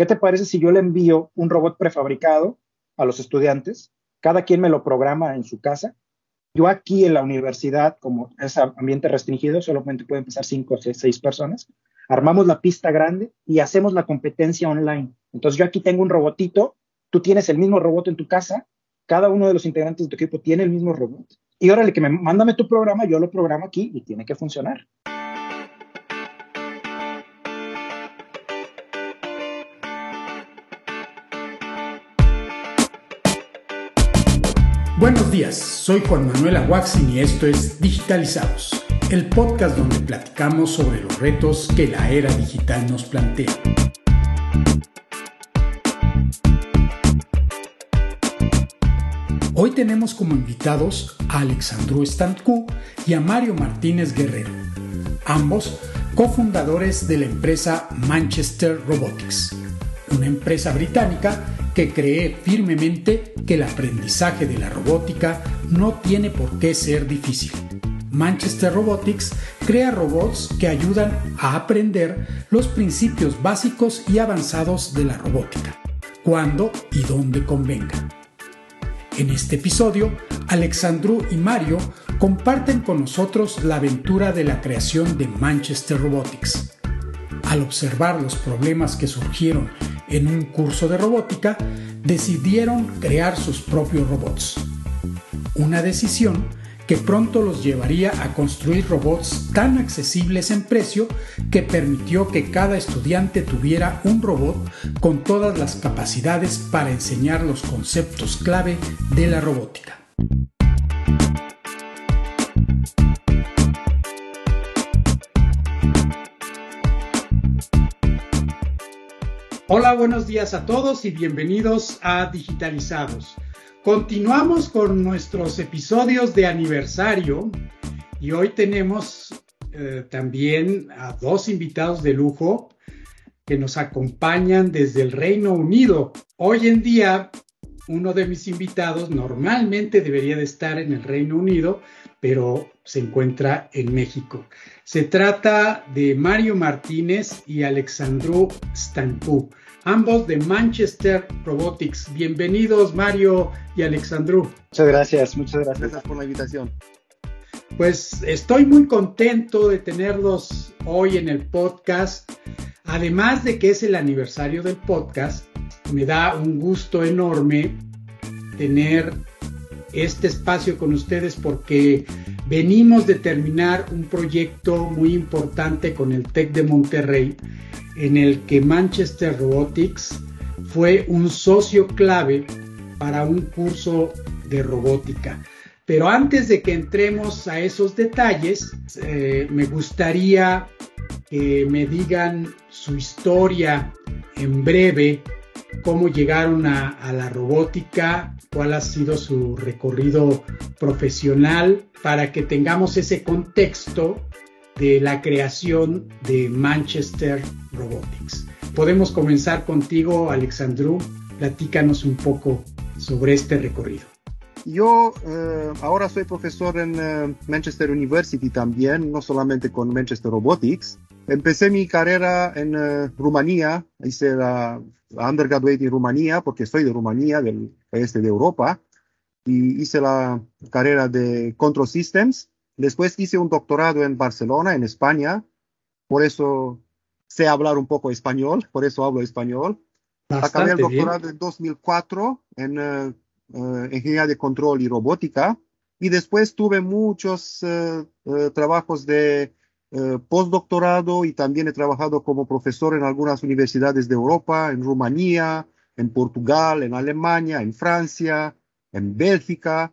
¿qué te parece si yo le envío un robot prefabricado a los estudiantes? Cada quien me lo programa en su casa. Yo aquí en la universidad, como es ambiente restringido, solamente pueden pasar cinco o seis personas, armamos la pista grande y hacemos la competencia online. Entonces yo aquí tengo un robotito, tú tienes el mismo robot en tu casa, cada uno de los integrantes de tu equipo tiene el mismo robot. Y órale, que me mándame tu programa, yo lo programo aquí y tiene que funcionar. Buenos días, soy Juan Manuel Aguaxin y esto es Digitalizados, el podcast donde platicamos sobre los retos que la era digital nos plantea. Hoy tenemos como invitados a Alexandru Stancú y a Mario Martínez Guerrero, ambos cofundadores de la empresa Manchester Robotics, una empresa británica que cree firmemente que el aprendizaje de la robótica no tiene por qué ser difícil. Manchester Robotics crea robots que ayudan a aprender los principios básicos y avanzados de la robótica, cuando y donde convenga. En este episodio, Alexandru y Mario comparten con nosotros la aventura de la creación de Manchester Robotics. Al observar los problemas que surgieron en un curso de robótica, decidieron crear sus propios robots. Una decisión que pronto los llevaría a construir robots tan accesibles en precio que permitió que cada estudiante tuviera un robot con todas las capacidades para enseñar los conceptos clave de la robótica. Hola, buenos días a todos y bienvenidos a Digitalizados. Continuamos con nuestros episodios de aniversario y hoy tenemos eh, también a dos invitados de lujo que nos acompañan desde el Reino Unido. Hoy en día, uno de mis invitados normalmente debería de estar en el Reino Unido, pero se encuentra en México. Se trata de Mario Martínez y Alexandru Stanku, ambos de Manchester Robotics. Bienvenidos Mario y Alexandru. Muchas gracias, muchas gracias. Gracias por la invitación. Pues estoy muy contento de tenerlos hoy en el podcast. Además de que es el aniversario del podcast, me da un gusto enorme tener este espacio con ustedes porque venimos de terminar un proyecto muy importante con el TEC de Monterrey en el que Manchester Robotics fue un socio clave para un curso de robótica. Pero antes de que entremos a esos detalles, eh, me gustaría que me digan su historia en breve cómo llegaron a, la robótica, cuál ha sido su recorrido profesional, para que tengamos ese contexto de la creación de Manchester Robotics. Podemos comenzar contigo, Alexandru. Platícanos un poco sobre este recorrido. Yo eh, ahora soy profesor en eh, Manchester University también, no solamente con Manchester Robotics. Empecé mi carrera en uh, Rumanía, hice la, undergraduate en Rumanía porque soy de Rumanía, del este de Europa, y hice la carrera de Control Systems. Después hice un doctorado en Barcelona, en España, por eso sé hablar un poco español, por eso hablo español. Acabé el doctorado en 2004 en uh, uh, ingeniería de control y robótica, y después tuve muchos trabajos de eh, postdoctorado y también he trabajado como profesor en algunas universidades de Europa, en Rumanía, en Portugal, en Alemania, en Francia, en Bélgica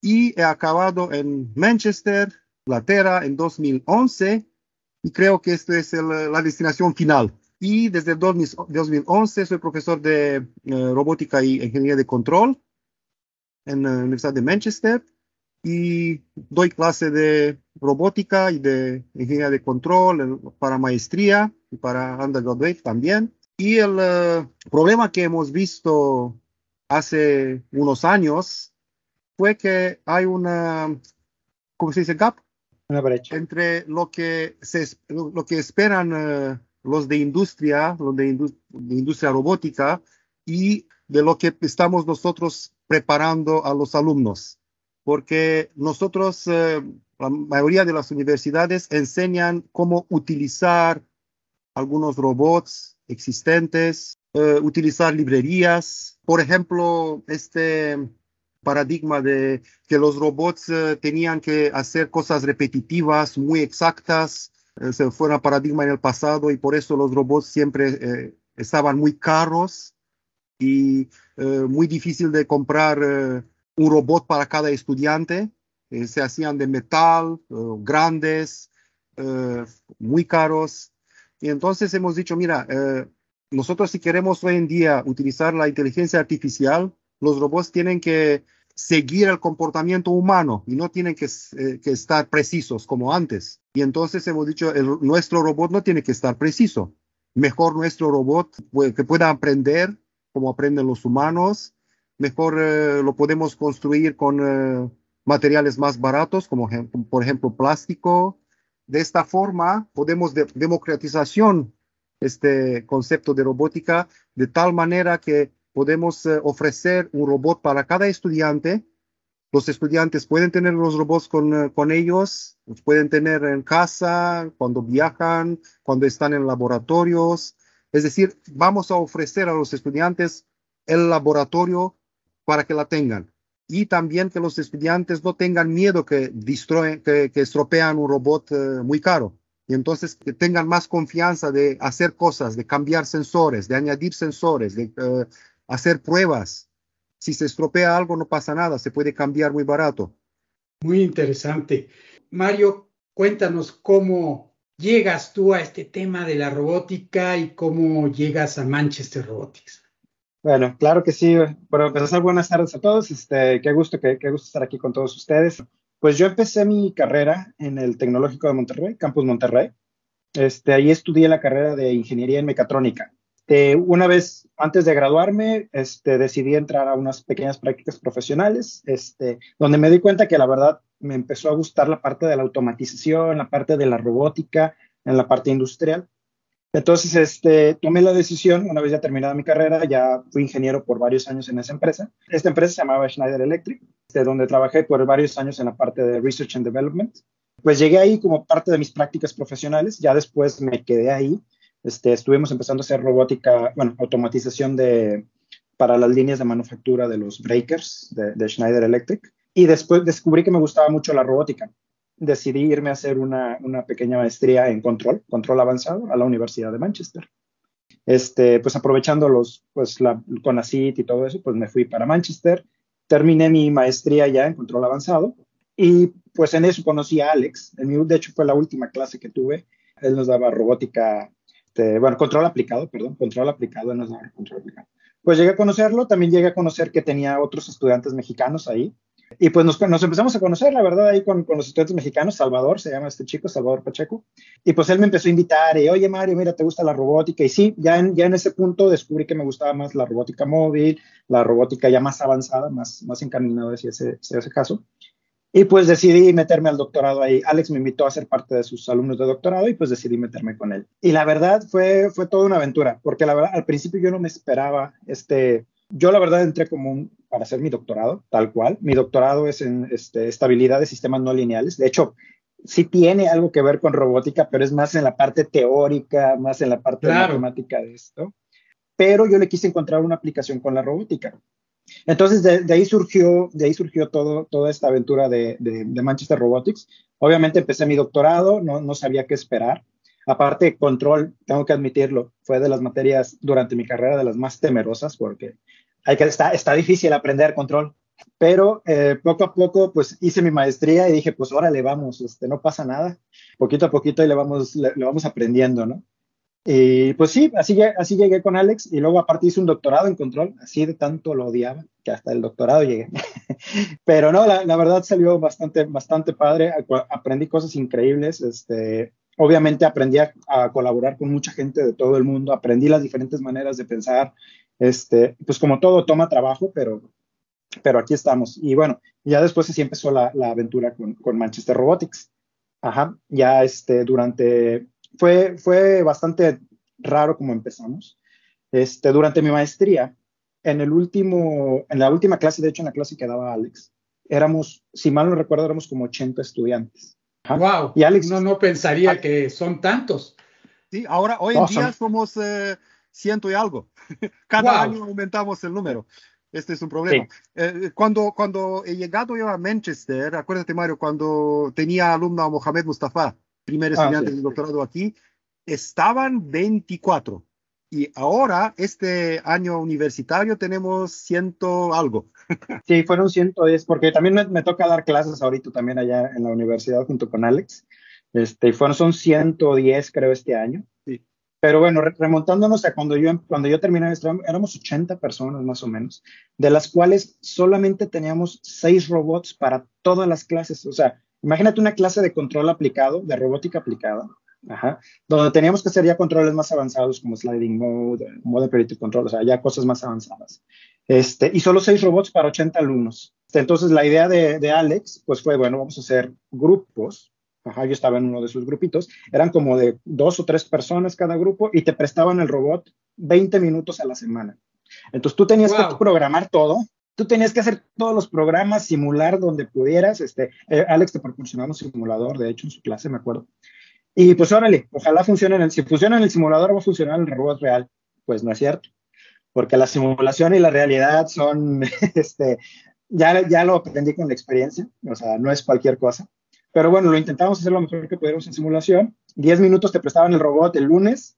y he acabado en Manchester, Inglaterra, en 2011 y creo que esta es la destinación final. Y desde 2011 soy profesor de eh, robótica y ingeniería de control en la Universidad de Manchester y doy clase de robótica y de ingeniería de control para maestría y para undergraduate también. Y el eh, problema que hemos visto hace unos años fue que hay una, ¿cómo se dice? Gap. Una brecha. Entre lo que, se, lo que esperan eh, los de industria, los de, industria robótica y de lo que estamos nosotros preparando a los alumnos. Porque nosotros, eh, la mayoría de las universidades enseñan cómo utilizar algunos robots existentes, eh, utilizar librerías. Por ejemplo, este paradigma de que los robots eh, tenían que hacer cosas repetitivas, muy exactas, se fue un paradigma en el pasado y por eso los robots siempre estaban muy caros y muy difícil de comprar un robot para cada estudiante. se hacían de metal, grandes, muy caros. Y entonces hemos dicho, mira, nosotros si queremos hoy en día utilizar la inteligencia artificial, los robots tienen que seguir el comportamiento humano y no tienen que, eh, estar precisos como antes. Y entonces hemos dicho, nuestro robot no tiene que estar preciso. Mejor nuestro robot que pueda aprender como aprenden los humanos. Mejor eh, lo podemos construir con eh, materiales más baratos, como por ejemplo plástico. De esta forma podemos de democratización este concepto de robótica de tal manera que podemos eh, ofrecer un robot para cada estudiante. Los estudiantes pueden tener los robots con, eh, con ellos, los pueden tener en casa, cuando viajan, cuando están en laboratorios. Es decir, vamos a ofrecer a los estudiantes el laboratorio para que la tengan. Y también que los estudiantes no tengan miedo que, que, que estropean un robot eh, muy caro y entonces que tengan más confianza de hacer cosas, de cambiar sensores, de añadir sensores, de uh, hacer pruebas. Si se estropea algo no pasa nada, se puede cambiar muy barato. Muy interesante. Mario, cuéntanos cómo llegas tú a este tema de la robótica y cómo llegas a Manchester Robotics. Bueno, claro que sí. Bueno, empezar, buenas tardes a todos. Este, qué gusto, qué gusto estar aquí con todos ustedes. Pues yo empecé mi carrera en el Tecnológico de Monterrey, Campus Monterrey. Este, ahí estudié la carrera de Ingeniería en Mecatrónica. Eh, una vez antes de graduarme, este, decidí entrar a unas pequeñas prácticas profesionales, este, donde me di cuenta que la verdad me empezó a gustar la parte de la automatización, la parte de la robótica, en la parte industrial. Entonces, este, tomé la decisión, una vez ya terminada mi carrera, ya fui ingeniero por varios años en esa empresa. Esta empresa se llamaba Schneider Electric, de donde trabajé por varios años en la parte de Research and Development. Pues llegué ahí como parte de mis prácticas profesionales, ya después me quedé ahí. Este, estuvimos empezando a hacer robótica, bueno, automatización de, para las líneas de manufactura de los breakers de Schneider Electric. Y después descubrí que me gustaba mucho la robótica decidí irme a hacer una, pequeña maestría en control, control avanzado, a la Universidad de Manchester. Este, pues aprovechando los, pues la CONACIT y todo eso, pues me fui para Manchester, terminé mi maestría ya en control avanzado y pues en eso conocí a Alex, de hecho fue la última clase que tuve, él nos daba robótica, este, bueno, control aplicado, perdón, control aplicado, nos daba control aplicado. Pues llegué a conocerlo, también llegué a conocer que tenía otros estudiantes mexicanos ahí, y pues nos, empezamos a conocer, la verdad, ahí con, los estudiantes mexicanos, Salvador, se llama este chico, Salvador Pacheco. Y pues él me empezó a invitar, y oye Mario, mira, ¿te gusta la robótica? Y sí, ya en, ya en ese punto descubrí que me gustaba más la robótica móvil, la robótica ya más avanzada, más, más encaminada hacia ese, ese caso. Y pues decidí meterme al doctorado ahí. Alex me invitó a ser parte de sus alumnos de doctorado y pues decidí meterme con él. Y la verdad fue, fue toda una aventura, porque la verdad al principio yo no me esperaba este, yo la verdad entré como un, para hacer mi doctorado, tal cual. Mi doctorado es en este, estabilidad de sistemas no lineales. De hecho, sí tiene algo que ver con robótica, pero es más en la parte teórica, más en la parte matemática de esto. Pero yo le quise encontrar una aplicación con la robótica. Entonces, de, ahí surgió, de ahí surgió todo, toda esta aventura de, de, Manchester Robotics. Obviamente empecé mi doctorado, no, no sabía qué esperar. Aparte, control, tengo que admitirlo, fue de las materias durante mi carrera de las más temerosas porque hay que, está, está difícil aprender control. Pero eh, poco a poco, pues hice mi maestría y dije, pues órale, vamos, este, no pasa nada. Poquito a poquito y le vamos, le, vamos aprendiendo, ¿no? Y pues sí, así, así llegué con Alex y luego aparte hice un doctorado en control, así de tanto lo odiaba que hasta el doctorado llegué. Pero no, la, la, verdad salió bastante, bastante padre, aprendí cosas increíbles, este, obviamente aprendí a, colaborar con mucha gente de todo el mundo, aprendí las diferentes maneras de pensar, este, pues como todo toma trabajo, pero, pero aquí estamos. Y bueno, ya después así empezó la, aventura con, Manchester Robotics. Ajá, ya este, durante, fue, fue bastante raro como empezamos. Este, durante mi maestría, en el último, en la última clase, de hecho en la clase que daba Alex, éramos, si mal no recuerdo, éramos como 80 estudiantes. Wow. Y Alex, no, no pensaría que son tantos. Sí, ahora hoy en día somos eh, ciento y algo. Cada año aumentamos el número. Este es un problema. Eh, cuando, cuando he llegado yo a Manchester, acuérdate Mario, cuando tenía alumno a Mohamed Mustafa, primer ah, estudiante de doctorado aquí, estaban 24. Y ahora, este año universitario, tenemos ciento algo. Sí, fueron 110, porque también me, toca dar clases ahorita también allá en la universidad junto con Alex. Este, fueron, son 110 creo este año. Sí. Pero bueno, remontándonos a cuando yo, cuando yo terminé, éramos 80 personas más o menos, de las cuales solamente teníamos 6 robots para todas las clases. O sea, imagínate una clase de control aplicado, de robótica aplicada, Ajá. Donde teníamos que hacer ya controles más avanzados como sliding mode, mode predictive control, o sea, ya cosas más avanzadas. Este, y solo seis robots para 80 alumnos. Entonces, la idea de, de, Alex, pues fue, bueno, vamos a hacer grupos. Ajá, yo estaba en uno de sus grupitos. Eran como de dos o tres personas cada grupo y te prestaban el robot 20 minutos a la semana. Entonces, tú tenías que programar todo. Tú tenías que hacer todos los programas, simular donde pudieras. Este, eh, Alex te proporcionaba un simulador, de hecho, en su clase, me acuerdo. Y pues órale, ojalá funcione en el, si funciona en el simulador va a funcionar en el robot real. Pues no es cierto, porque la simulación y la realidad son, este, ya, ya lo aprendí con la experiencia, o sea, no es cualquier cosa. Pero bueno, lo intentamos hacer lo mejor que pudiéramos en simulación. Diez minutos te prestaban el robot el lunes,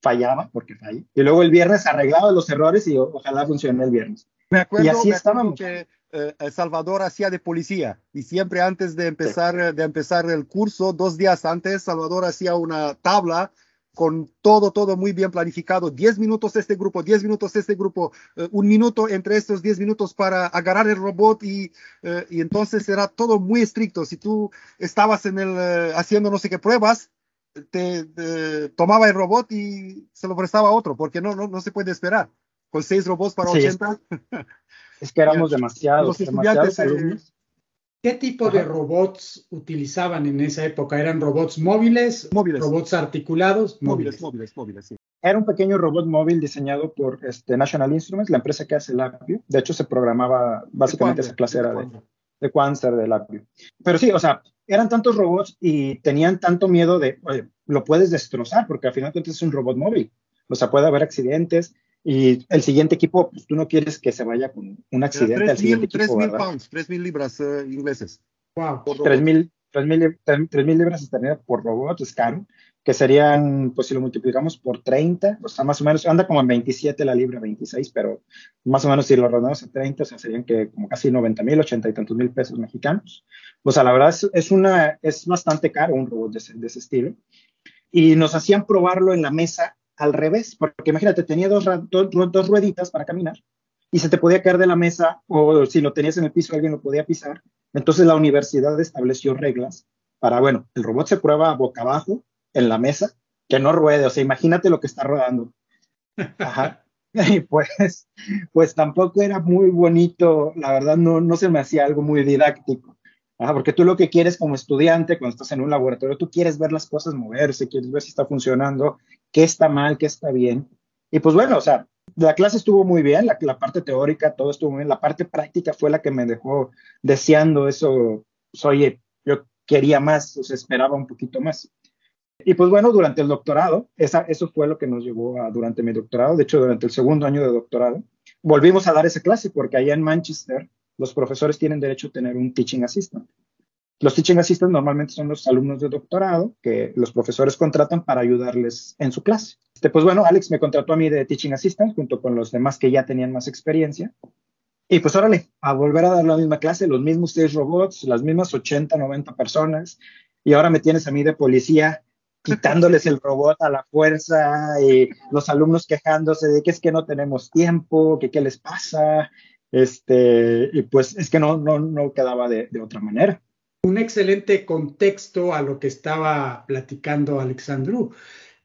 fallaba porque falló. Y luego el viernes arreglaba los errores y ojalá funcione el viernes. Me acuerdo, y así estábamos. que eh, Salvador hacía de policía y siempre antes de empezar, de empezar el curso, dos días antes, Salvador hacía una tabla con todo, todo muy bien planificado. Diez minutos este grupo, diez minutos este grupo, eh, un minuto entre estos diez minutos para agarrar el robot y, eh, y entonces era todo muy estricto. Si tú estabas en el, haciendo no sé qué pruebas, te, tomaba el robot y se lo prestaba a otro, porque no, no, no se puede esperar. Con seis robots para ochenta. Es que éramos demasiados, demasiados alumnos. ¿Qué tipo de robots utilizaban en esa época? ¿Eran robots móviles? Móviles. ¿Robots articulados? Móviles, móviles, móviles, sí. Era un pequeño robot móvil diseñado por este, National Instruments, la empresa que hace el Apio. De hecho, se programaba, básicamente esa clase era de, de Quanser, del Apio. Pero sí, o sea, eran tantos robots y tenían tanto miedo de, oye, lo puedes destrozar, porque al final es un robot móvil. O sea, puede haber accidentes, y el siguiente equipo, pues tú no quieres que se vaya con un accidente al siguiente equipo. 3 mil pounds, 3 mil libras uh, ingleses. Wow. 3 mil, libras estaría por robot, es caro, que serían, pues si lo multiplicamos por 30, o sea, más o menos, anda como en 27 la libra, 26, pero más o menos si lo rodamos a 30, o sea, serían que como casi 90 mil, 80 y tantos mil pesos mexicanos. O sea, la verdad es, es, una, es bastante caro un robot de ese, de ese estilo. Y nos hacían probarlo en la mesa al revés, porque imagínate, tenía dos, dos, rueditas para caminar y se te podía caer de la mesa o si lo tenías en el piso alguien lo podía pisar. Entonces la universidad estableció reglas para, bueno, el robot se prueba boca abajo en la mesa, que no ruede, o sea, imagínate lo que está rodando. Ajá. Y pues, pues tampoco era muy bonito, la verdad no, no se me hacía algo muy didáctico porque tú lo que quieres como estudiante, cuando estás en un laboratorio, tú quieres ver las cosas moverse, quieres ver si está funcionando, qué está mal, qué está bien. Y pues bueno, o sea, la clase estuvo muy bien, la, la parte teórica, todo estuvo muy bien, la parte práctica fue la que me dejó deseando eso, pues, oye, yo quería más, o sea, esperaba un poquito más. Y pues bueno, durante el doctorado, esa, eso fue lo que nos llevó a, durante mi doctorado, de hecho, durante el segundo año de doctorado, volvimos a dar esa clase porque allá en Manchester los profesores tienen derecho a tener un teaching assistant. Los teaching assistants normalmente son los alumnos de doctorado que los profesores contratan para ayudarles en su clase. Este, pues bueno, Alex me contrató a mí de teaching assistant junto con los demás que ya tenían más experiencia. Y pues órale, a volver a dar la misma clase, los mismos seis robots, las mismas 80, 90 personas. Y ahora me tienes a mí de policía quitándoles el robot a la fuerza y los alumnos quejándose de que es que no tenemos tiempo, que qué les pasa, este, y pues es que no, no, no quedaba de, otra manera. Un excelente contexto a lo que estaba platicando Alexandru,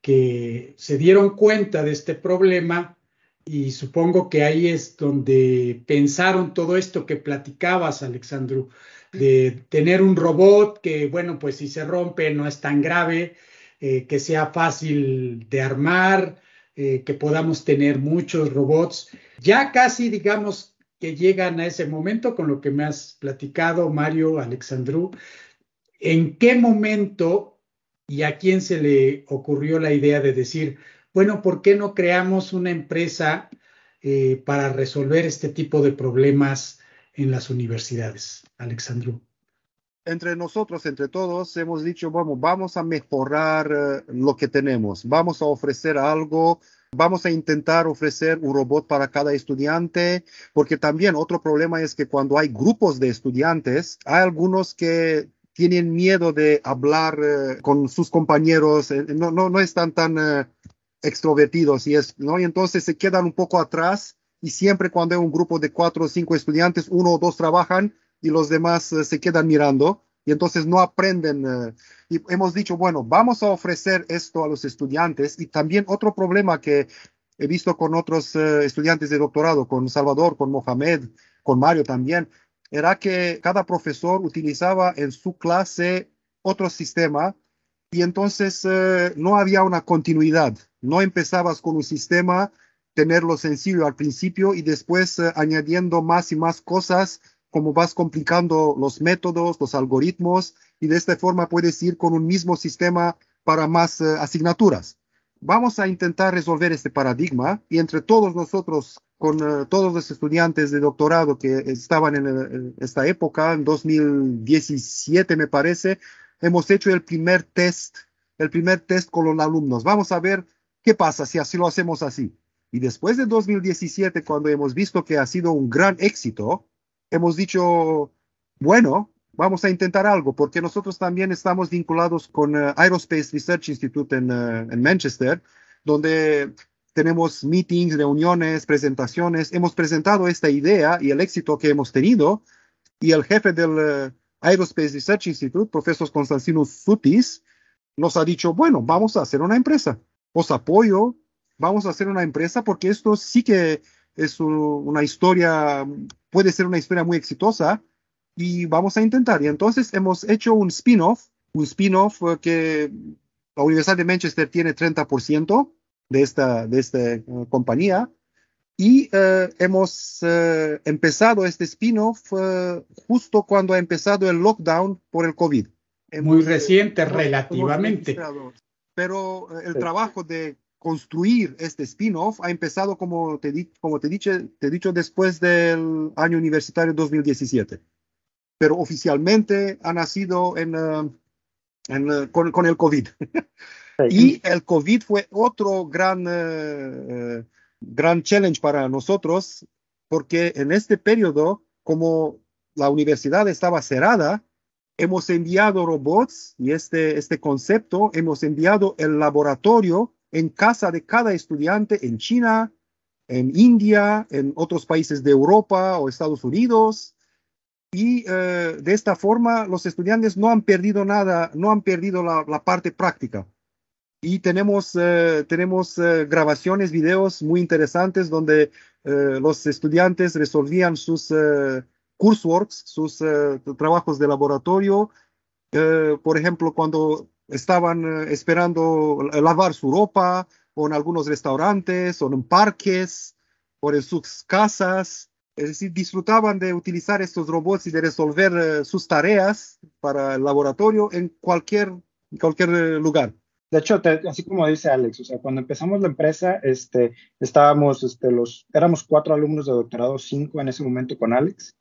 que se dieron cuenta de este problema y supongo que ahí es donde pensaron todo esto que platicabas, Alexandru, de tener un robot que, bueno, pues si se rompe no es tan grave, eh, que sea fácil de armar, eh, que podamos tener muchos robots. Ya casi, digamos, que llegan a ese momento con lo que me has platicado, Mario, Alexandru. ¿En qué momento y a quién se le ocurrió la idea de decir, bueno, ¿por qué no creamos una empresa eh, para resolver este tipo de problemas en las universidades, Alexandru? entre nosotros, entre todos, hemos dicho, vamos, vamos a mejorar eh, lo que tenemos, vamos a ofrecer algo, vamos a intentar ofrecer un robot para cada estudiante, porque también otro problema es que cuando hay grupos de estudiantes, hay algunos que tienen miedo de hablar eh, con sus compañeros, eh, no, no, no están tan extrovertidos y, y entonces se quedan un poco atrás y siempre cuando hay un grupo de cuatro o cinco estudiantes, uno o dos trabajan, y los demás eh, se quedan mirando y entonces no aprenden. Eh, y hemos dicho, bueno, vamos a ofrecer esto a los estudiantes y también otro problema que he visto con otros eh, estudiantes de doctorado, con Salvador, con Mohamed, con Mario también, era que cada profesor utilizaba en su clase otro sistema y entonces no había una continuidad. No empezabas con un sistema, tenerlo sencillo al principio y después añadiendo más y más cosas como vas complicando los métodos, los algoritmos, y de esta forma puedes ir con un mismo sistema para más eh, asignaturas. Vamos a intentar resolver este paradigma y entre todos nosotros, con eh, todos los estudiantes de doctorado que estaban en, en, esta época, en 2017 me parece, hemos hecho el primer test, el primer test con los alumnos. Vamos a ver qué pasa si así lo hacemos así. Y después de 2017, cuando hemos visto que ha sido un gran éxito, hemos dicho, bueno, vamos a intentar algo, porque nosotros también estamos vinculados con uh, Aerospace Research Institute en, uh, en, Manchester, donde tenemos meetings, reuniones, presentaciones. Hemos presentado esta idea y el éxito que hemos tenido, y el jefe del uh, Aerospace Research Institute, profesor Constantinos Sutis, nos ha dicho, bueno, vamos a hacer una empresa. Os apoyo, vamos a hacer una empresa porque esto sí que es una historia, puede ser una historia muy exitosa y vamos a intentar. Y entonces hemos hecho un spin-off, un spin-off eh, que la Universidad de Manchester tiene 30% de esta, de esta eh, compañía y uh, hemos uh, empezado este spin-off justo cuando ha empezado el lockdown por el COVID. Muy reciente, relativamente. Pero el trabajo de construir este spin-off ha empezado, como te, como te, dicho, te he dicho, después del año universitario 2017. Pero oficialmente ha nacido en, uh, en, uh, con, con, el COVID. y el COVID fue otro gran, uh, gran challenge para nosotros, porque en este periodo, como la universidad estaba cerrada, hemos enviado robots y este, este concepto, hemos enviado el laboratorio en casa de cada estudiante en China, en India, en otros países de Europa o Estados Unidos. Y eh, de esta forma los estudiantes no han perdido nada, no han perdido la, parte práctica. Y tenemos, eh, tenemos eh, grabaciones, videos muy interesantes donde los estudiantes resolvían sus courseworks, sus trabajos de laboratorio. por ejemplo, cuando estaban eh, esperando lavar su ropa o en algunos restaurantes o en parques o en sus casas. Es decir, disfrutaban de utilizar estos robots y de resolver uh, sus tareas para el laboratorio en cualquier, cualquier eh, lugar. De hecho, te, así como dice Alex, o sea, cuando empezamos la empresa, este, estábamos, este, los, éramos cuatro alumnos de doctorado, cinco en ese momento con Alex,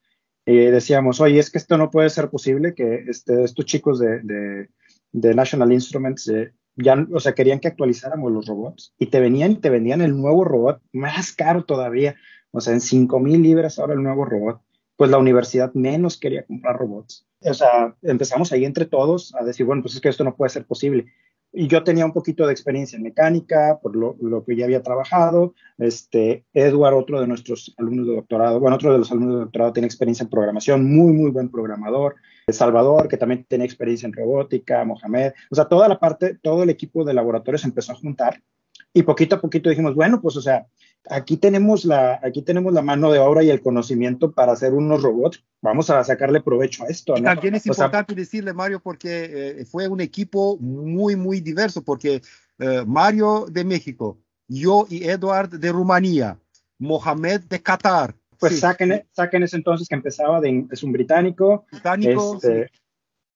y decíamos, oye, es que esto no puede ser posible que este, estos chicos de, de de National Instruments eh, ya, o sea, querían que actualizáramos los robots y te venían y te vendían el nuevo robot más caro todavía, o sea, en 5 mil libras ahora el nuevo robot. Pues la universidad menos quería comprar robots. O sea, empezamos ahí entre todos a decir, bueno, pues es que esto no puede ser posible y yo tenía un poquito de experiencia en mecánica, por lo, lo, que ya había trabajado. Este, Edward, otro de nuestros alumnos de doctorado, bueno, otro de los alumnos de doctorado tiene experiencia en programación, muy, muy buen programador. Salvador, que también tiene experiencia en robótica, Mohamed, o sea, toda la parte, todo el equipo de laboratorio se empezó a juntar y poquito a poquito dijimos, bueno, pues, o sea, aquí tenemos la, aquí tenemos la mano de obra y el conocimiento para hacer unos robots. Vamos a sacarle provecho a esto. ¿no? También es importante decirle, Mario, porque eh, fue un equipo muy, muy diverso, porque eh, Mario de México, yo y Eduard de Rumanía, Mohamed de Qatar. Pues saquen, saquen ese entonces que empezaba, de, es un británico. Británico. Este,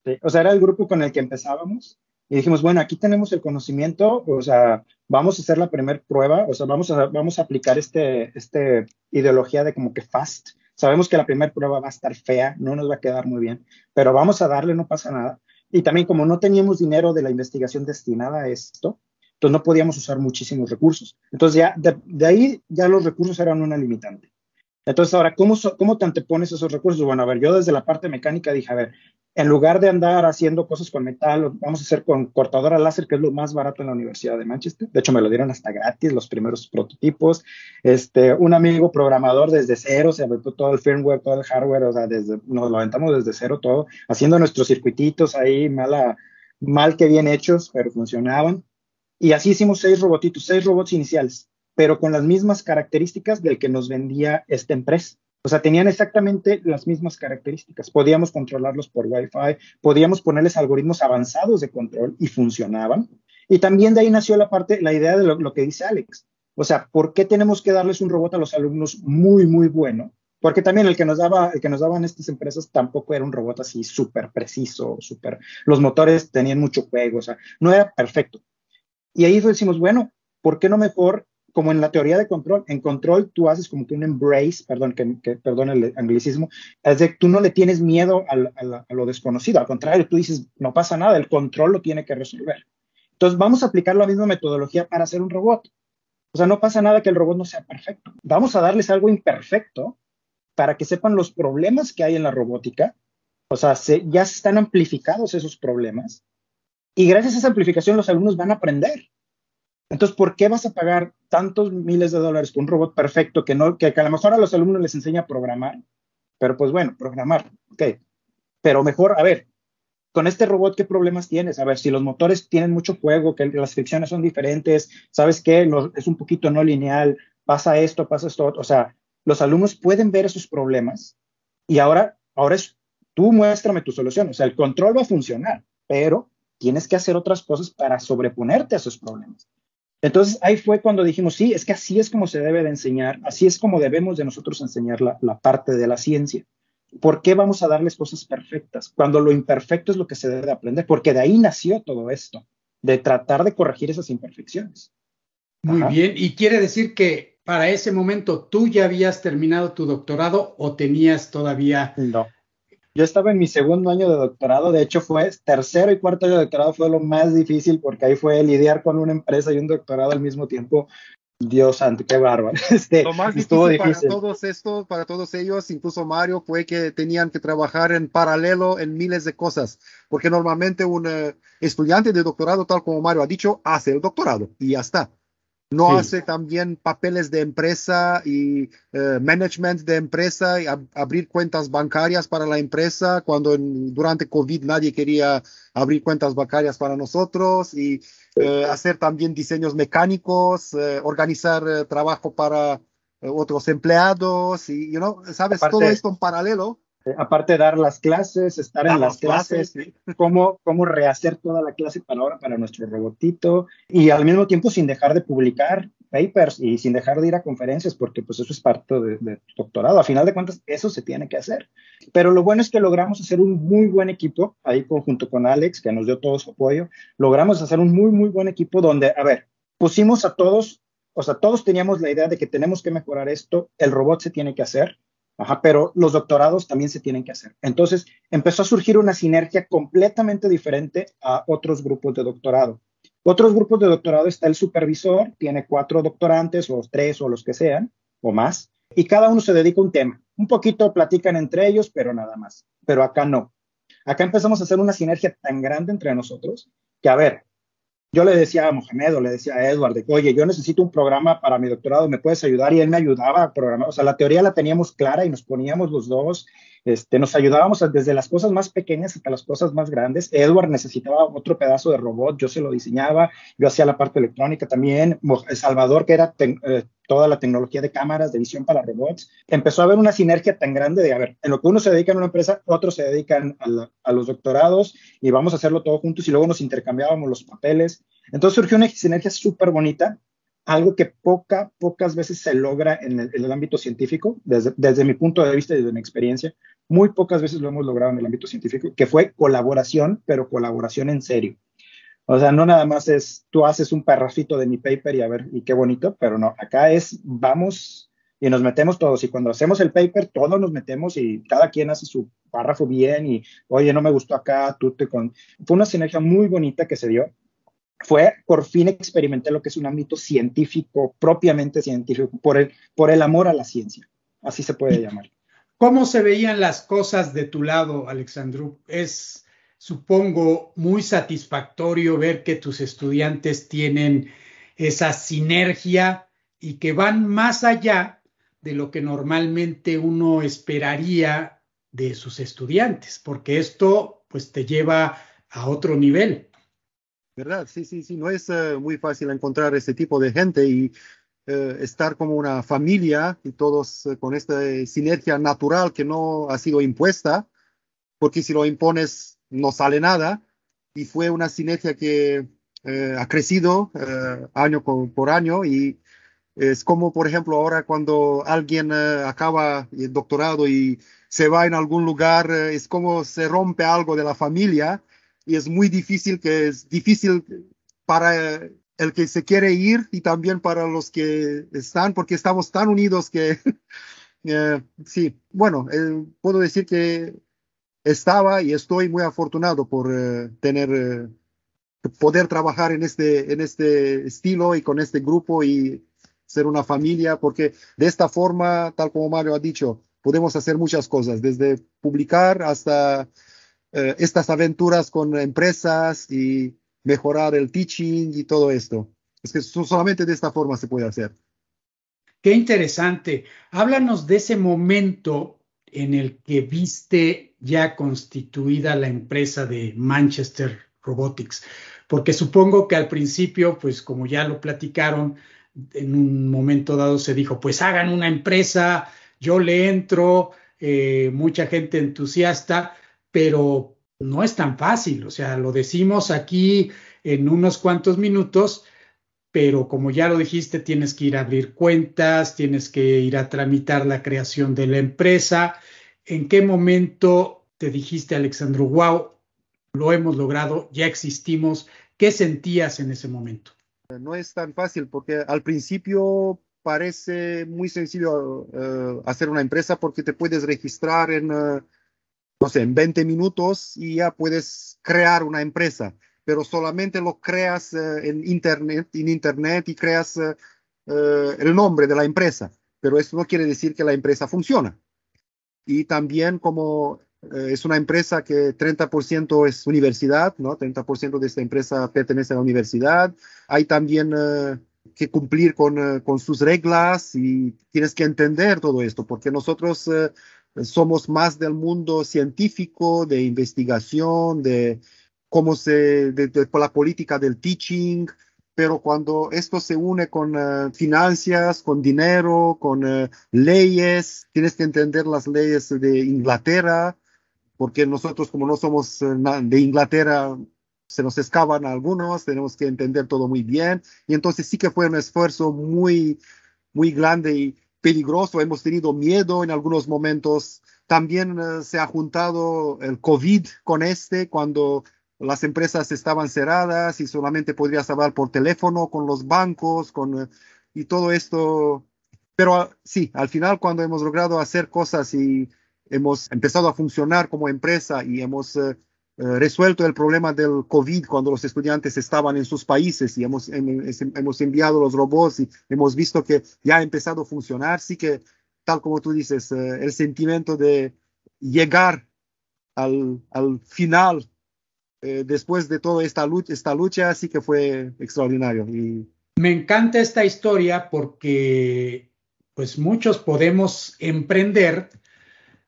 sí. O sea, era el grupo con el que empezábamos. Y dijimos, bueno, aquí tenemos el conocimiento, o sea, vamos a hacer la primera prueba, o sea, vamos a, vamos a aplicar este, este ideología de como que fast. Sabemos que la primera prueba va a estar fea, no nos va a quedar muy bien, pero vamos a darle, no pasa nada. Y también como no teníamos dinero de la investigación destinada a esto, entonces no podíamos usar muchísimos recursos. Entonces ya de, de ahí ya los recursos eran una limitante. Entonces, ahora, ¿cómo, ¿cómo te antepones esos recursos? Bueno, a ver, yo desde la parte mecánica dije, a ver, en lugar de andar haciendo cosas con metal, vamos a hacer con cortadora láser, que es lo más barato en la Universidad de Manchester. De hecho, me lo dieron hasta gratis, los primeros prototipos. Este, un amigo programador desde cero, se aventó todo el firmware, todo el hardware, o sea, desde, nos lo aventamos desde cero todo, haciendo nuestros circuititos ahí, mala, mal que bien hechos, pero funcionaban. Y así hicimos seis robotitos, seis robots iniciales pero con las mismas características del que nos vendía esta empresa. O sea, tenían exactamente las mismas características. Podíamos controlarlos por Wi-Fi, podíamos ponerles algoritmos avanzados de control y funcionaban. Y también de ahí nació la parte, la idea de lo, lo que dice Alex. O sea, ¿por qué tenemos que darles un robot a los alumnos muy, muy bueno? Porque también el que nos daba, el que nos daban estas empresas tampoco era un robot así súper preciso, súper. Los motores tenían mucho juego, o sea, no era perfecto. Y ahí decimos, bueno, ¿por qué no mejor como en la teoría de control, en control tú haces como que un embrace, perdón, que, que perdón el anglicismo, es de tú no le tienes miedo a, a, a, lo desconocido, al contrario, tú dices, no pasa nada, el control lo tiene que resolver. Entonces vamos a aplicar la misma metodología para hacer un robot. O sea, no pasa nada que el robot no sea perfecto. Vamos a darles algo imperfecto para que sepan los problemas que hay en la robótica. O sea, se, ya están amplificados esos problemas. Y gracias a esa amplificación los alumnos van a aprender. Entonces, ¿por qué vas a pagar tantos miles de dólares por un robot perfecto que, no, que, que a lo mejor a los alumnos les enseña a programar? Pero pues bueno, programar, ok. Pero mejor, a ver, con este robot, ¿qué problemas tienes? A ver, si los motores tienen mucho fuego, que las fricciones son diferentes, ¿sabes qué? Es un poquito no lineal, pasa esto, pasa esto. O sea, los alumnos pueden ver esos problemas y ahora, ahora es, tú muéstrame tu solución. O sea, el control va a funcionar, pero tienes que hacer otras cosas para sobreponerte a esos problemas. Entonces ahí fue cuando dijimos, sí, es que así es como se debe de enseñar, así es como debemos de nosotros enseñar la, la, parte de la ciencia. ¿Por qué vamos a darles cosas perfectas? Cuando lo imperfecto es lo que se debe de aprender, porque de ahí nació todo esto, de tratar de corregir esas imperfecciones. Muy Ajá. bien, y quiere decir que para ese momento tú ya habías terminado tu doctorado o tenías todavía... No, yo estaba en mi segundo año de doctorado, de hecho fue tercero y cuarto año de doctorado fue lo más difícil porque ahí fue lidiar con una empresa y un doctorado al mismo tiempo. Dios santo, qué bárbaro. Este, lo más difícil, difícil, para todos estos, para todos ellos, incluso Mario, fue que tenían que trabajar en paralelo en miles de cosas, porque normalmente un uh, estudiante de doctorado, tal como Mario ha dicho, hace el doctorado y ya está no sí. hace también papeles de empresa y uh, management de empresa y ab abrir cuentas bancarias para la empresa cuando en, durante COVID nadie quería abrir cuentas bancarias para nosotros y uh, hacer también diseños mecánicos, uh, organizar trabajo para otros empleados y, you know, sabes, Aparte, todo esto en paralelo aparte de dar las clases, estar en las clases, clases ¿sí? cómo, cómo rehacer toda la clase para ahora para nuestro robotito y al mismo tiempo sin dejar de publicar papers y sin dejar de ir a conferencias porque pues eso es parte de, de doctorado. A final de cuentas, eso se tiene que hacer. Pero lo bueno es que logramos hacer un muy buen equipo ahí junto con Alex, que nos dio todo su apoyo. Logramos hacer un muy, muy buen equipo donde, a ver, pusimos a todos, o sea, todos teníamos la idea de que tenemos que mejorar esto, el robot se tiene que hacer, Ajá, pero los doctorados también se tienen que hacer. Entonces empezó a surgir una sinergia completamente diferente a otros grupos de doctorado. Otros grupos de doctorado está el supervisor, tiene cuatro doctorantes o tres o los que sean o más, y cada uno se dedica a un tema. Un poquito platican entre ellos, pero nada más. Pero acá no. Acá empezamos a hacer una sinergia tan grande entre nosotros que, a ver, yo le decía a Mohamed o le decía a Edward, oye, yo necesito un programa para mi doctorado, ¿me puedes ayudar? Y él me ayudaba a programar. O sea, la teoría la teníamos clara y nos poníamos los dos Este, nos ayudábamos desde las cosas más pequeñas hasta las cosas más grandes. Edward necesitaba otro pedazo de robot, yo se lo diseñaba, yo hacía la parte electrónica también. Salvador, que era eh, toda la tecnología de cámaras, de visión para robots. Empezó a haber una sinergia tan grande de, a ver, en lo que uno se dedica en una empresa, otros se dedican a, a los doctorados y vamos a hacerlo todo juntos y luego nos intercambiábamos los papeles. Entonces surgió una sinergia súper bonita algo que poca, pocas veces se logra en el, ámbito científico, desde, desde, mi punto de vista y desde mi experiencia, muy pocas veces lo hemos logrado en el ámbito científico, que fue colaboración, pero colaboración en serio. O sea, no nada más es tú haces un parrafito de mi paper y a ver, y qué bonito, pero no, acá es vamos y nos metemos todos. Y cuando hacemos el paper, todos nos metemos y cada quien hace su párrafo bien y, oye, no me gustó acá, tú te con. Fue una sinergia muy bonita que se dio. Fue, por fin experimenté lo que es un ámbito científico, propiamente científico, por el, por el amor a la ciencia. Así se puede llamar. ¿Cómo se veían las cosas de tu lado, Alexandru? Es, supongo, muy satisfactorio ver que tus estudiantes tienen esa sinergia y que van más allá de lo que normalmente uno esperaría de sus estudiantes, porque esto pues te lleva a otro nivel. ¿Verdad? Sí, sí, sí, no es eh, muy fácil encontrar ese tipo de gente y eh, estar como una familia y todos eh, con esta sinergia natural que no ha sido impuesta, porque si lo impones no sale nada. Y fue una sinergia que ha crecido año por año y es como, por ejemplo, ahora cuando alguien acaba el doctorado y se va en algún lugar, es como se rompe algo de la familia y es muy difícil, que es difícil para el que se quiere ir y también para los que están, porque estamos tan unidos que, eh, sí, bueno, eh, puedo decir que estaba y estoy muy afortunado por eh, tener, poder trabajar en este, en este estilo y con este grupo y ser una familia, porque de esta forma, tal como Mario ha dicho, podemos hacer muchas cosas, desde publicar hasta estas aventuras con empresas y mejorar el teaching y todo esto. Es que solamente de esta forma se puede hacer. Qué interesante. Háblanos de ese momento en el que viste ya constituida la empresa de Manchester Robotics, porque supongo que al principio, pues como ya lo platicaron, en un momento dado se dijo, pues hagan una empresa, yo le entro, eh, mucha gente entusiasta, pero no es tan fácil, o sea, lo decimos aquí en unos cuantos minutos, pero como ya lo dijiste, tienes que ir a abrir cuentas, tienes que ir a tramitar la creación de la empresa. ¿En qué momento te dijiste, Alexandro, wow, lo hemos logrado, ya existimos? ¿Qué sentías en ese momento? No es tan fácil porque al principio parece muy sencillo eh, hacer una empresa porque te puedes registrar en... Eh, no sé, en 20 minutos y ya puedes crear una empresa, pero solamente lo creas eh, en Internet, en Internet y creas eh, eh, el nombre de la empresa, pero eso no quiere decir que la empresa funciona. Y también como es una empresa que 30% es universidad, ¿no? 30% de esta empresa pertenece a la universidad. Hay también que cumplir con, con, sus reglas y tienes que entender todo esto, porque nosotros somos más del mundo científico, de investigación, de cómo se, de, la política del teaching, pero cuando esto se une con uh, finanzas, con dinero, con uh, leyes, tienes que entender las leyes de Inglaterra, porque nosotros como no somos uh, de Inglaterra, se nos escapan algunos, tenemos que entender todo muy bien, y entonces sí que fue un esfuerzo muy, muy grande y peligroso, hemos tenido miedo en algunos momentos. También eh, se ha juntado el COVID con este, cuando las empresas estaban cerradas y solamente podrías hablar por teléfono con los bancos, con, eh, y todo esto. Pero ah, sí, al final cuando hemos logrado hacer cosas y hemos empezado a funcionar como empresa y hemos eh, resuelto el problema del COVID cuando los estudiantes estaban en sus países y hemos, hemos enviado los robots y hemos visto que ya ha empezado a funcionar. Sí que, tal como tú dices, eh, el sentimiento de llegar al, al final eh, después de toda esta lucha, esta lucha, sí que fue extraordinario. Y... Me encanta esta historia porque pues muchos podemos emprender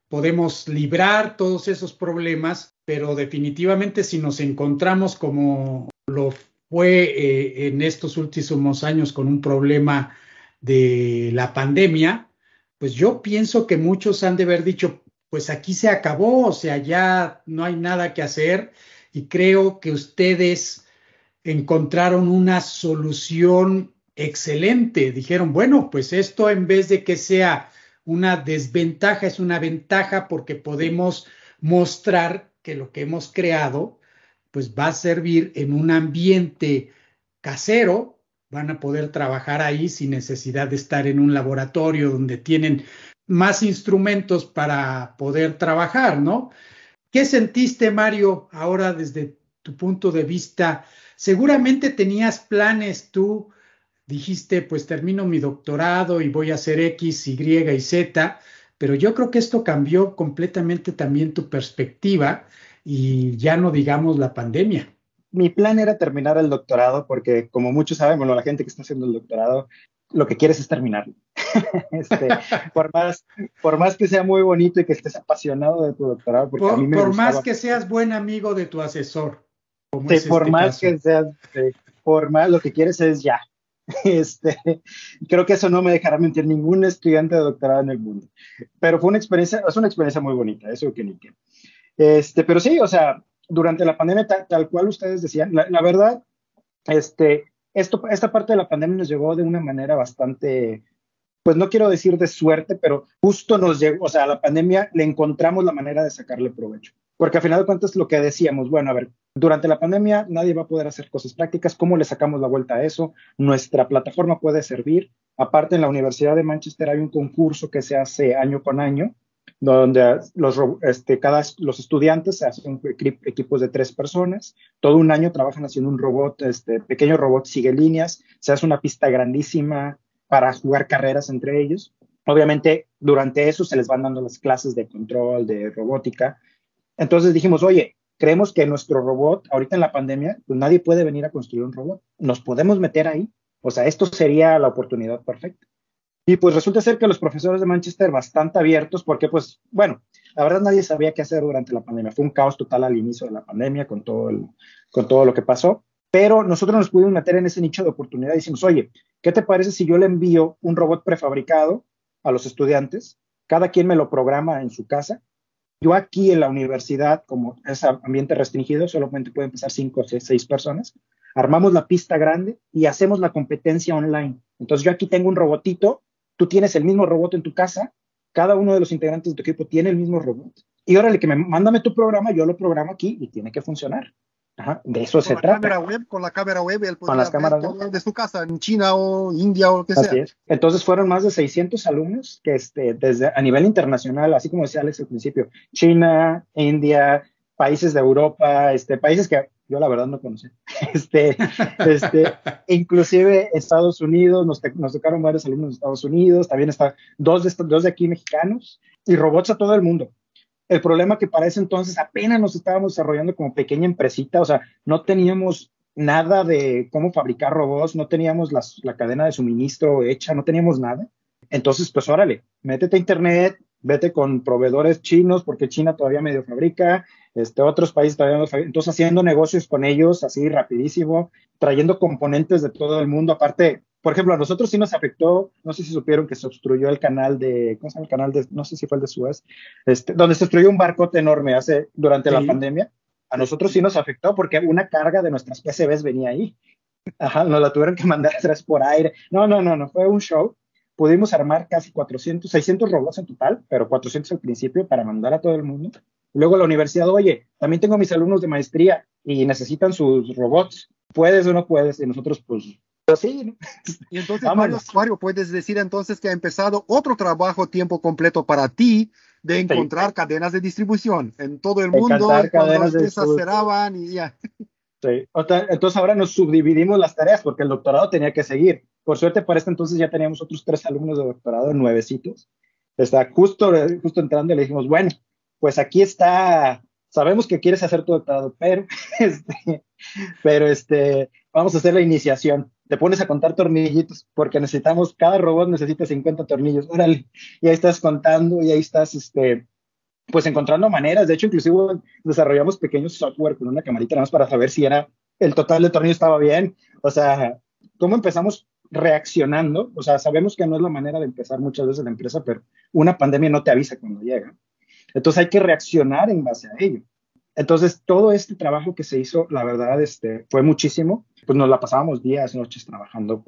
podemos librar todos esos problemas, pero definitivamente si nos encontramos como lo fue eh, en estos últimos años con un problema de la pandemia, pues yo pienso que muchos han de haber dicho, pues aquí se acabó, o sea, ya no hay nada que hacer y creo que ustedes encontraron una solución excelente. Dijeron, bueno, pues esto en vez de que sea una desventaja, es una ventaja porque podemos mostrar que lo que hemos creado, pues va a servir en un ambiente casero, van a poder trabajar ahí sin necesidad de estar en un laboratorio donde tienen más instrumentos para poder trabajar, ¿no? ¿Qué sentiste, Mario, ahora desde tu punto de vista? Seguramente tenías planes tú, dijiste, pues termino mi doctorado y voy a hacer X, Y y Z, pero yo creo que esto cambió completamente también tu perspectiva y ya no digamos la pandemia. Mi plan era terminar el doctorado porque, como muchos saben, bueno, la gente que está haciendo el doctorado, lo que quieres es terminarlo. este, por, más, por más que sea muy bonito y que estés apasionado de tu doctorado. Porque por, a mí me por más que seas buen amigo de tu asesor. Sí, por este más que seas, por más lo que quieres es ya. Este, creo que eso no me dejará mentir ningún estudiante de doctorado en el mundo. Pero fue una experiencia, es una experiencia muy bonita, eso que ni que. Este, pero sí, o sea, durante la pandemia, tal, cual ustedes decían, la, verdad, este, esto, esta parte de la pandemia nos llegó de una manera bastante, pues no quiero decir de suerte, pero justo nos llegó, o sea, a la pandemia le encontramos la manera de sacarle provecho. Porque al final de cuentas lo que decíamos, bueno, a ver, durante la pandemia nadie va a poder hacer cosas prácticas, ¿cómo le sacamos la vuelta a eso? Nuestra plataforma puede servir. Aparte, en la Universidad de Manchester hay un concurso que se hace año con año, donde los, este, cada, los estudiantes se hacen equipos de tres personas, todo un año trabajan haciendo un robot, este pequeño robot sigue líneas, se hace una pista grandísima para jugar carreras entre ellos. Obviamente, durante eso se les van dando las clases de control, de robótica. Entonces dijimos, oye, creemos que nuestro robot, ahorita en la pandemia, pues nadie puede venir a construir un robot. Nos podemos meter ahí. O sea, esto sería la oportunidad perfecta. Y pues resulta ser que los profesores de Manchester bastante abiertos, porque pues, bueno, la verdad nadie sabía qué hacer durante la pandemia. Fue un caos total al inicio de la pandemia con todo, el, con todo lo que pasó. Pero nosotros nos pudimos meter en ese nicho de oportunidad y decimos, oye, ¿qué te parece si yo le envío un robot prefabricado a los estudiantes? Cada quien me lo programa en su casa. Yo aquí en la universidad, como es ambiente restringido, solamente pueden empezar cinco o seis personas. Armamos la pista grande y hacemos la competencia online. Entonces yo aquí tengo un robotito tú tienes el mismo robot en tu casa, cada uno de los integrantes de tu equipo tiene el mismo robot. Y órale, que me mándame tu programa, yo lo programo aquí y tiene que funcionar. Ajá, de eso se trata. Cámara web, con la cámara web, él con las cámaras web. de su casa, en China o India o lo que así sea. Es. Entonces fueron más de 600 alumnos que este, desde a nivel internacional, así como decía Alex al principio, China, India, países de Europa, este, países que yo la verdad no conocía. Este, este, inclusive Estados Unidos, nos, nos, tocaron varios alumnos de Estados Unidos, también está dos de, dos de aquí mexicanos y robots a todo el mundo. El problema que para ese entonces apenas nos estábamos desarrollando como pequeña empresita, o sea, no teníamos nada de cómo fabricar robots, no teníamos las, la cadena de suministro hecha, no teníamos nada. Entonces, pues órale, métete a internet, vete con proveedores chinos, porque China todavía medio fabrica, este, otros países todavía no fabrican. Entonces, haciendo negocios con ellos así rapidísimo, trayendo componentes de todo el mundo. Aparte, por ejemplo, a nosotros sí nos afectó, no sé si supieron que se obstruyó el canal de, ¿cómo se llama el canal de, no sé si fue el de Suez, este, donde se obstruyó un barcote enorme hace, durante la pandemia. A nosotros sí nos afectó porque una carga de nuestras PCBs venía ahí. Ajá, nos la tuvieron que mandar atrás por aire. No, no, no, no, fue un show pudimos armar casi 400, 600 robots en total, pero 400 al principio para mandar a todo el mundo. Luego la universidad, oye, también tengo mis alumnos de maestría y necesitan sus robots. ¿Puedes o no puedes? Y nosotros, pues, pues sí. ¿no? Y entonces, Mario, Mario, puedes decir entonces que ha empezado otro trabajo tiempo completo para ti de encontrar sí. cadenas de distribución en todo el mundo. Cuando las piezas cerraban y ya. Sí. Entonces ahora nos subdividimos las tareas porque el doctorado tenía que seguir. Por suerte, para este entonces ya teníamos otros tres alumnos de doctorado, nuevecitos. Está justo, justo entrando y le dijimos, bueno, pues aquí está, sabemos que quieres hacer tu doctorado, pero, este, pero este, vamos a hacer la iniciación. Te pones a contar tornillitos porque necesitamos, cada robot necesita 50 tornillos. Órale, y ahí estás contando y ahí estás, este, pues encontrando maneras. De hecho, inclusive desarrollamos pequeños software con una camarita nada más para saber si era el total de tornillo estaba bien. O sea, cómo empezamos reaccionando. O sea, sabemos que no es la manera de empezar muchas veces la empresa, pero una pandemia no te avisa cuando llega. Entonces hay que reaccionar en base a ello. Entonces, todo este trabajo que se hizo, la verdad, este, fue muchísimo. Pues nos la pasábamos días, noches trabajando,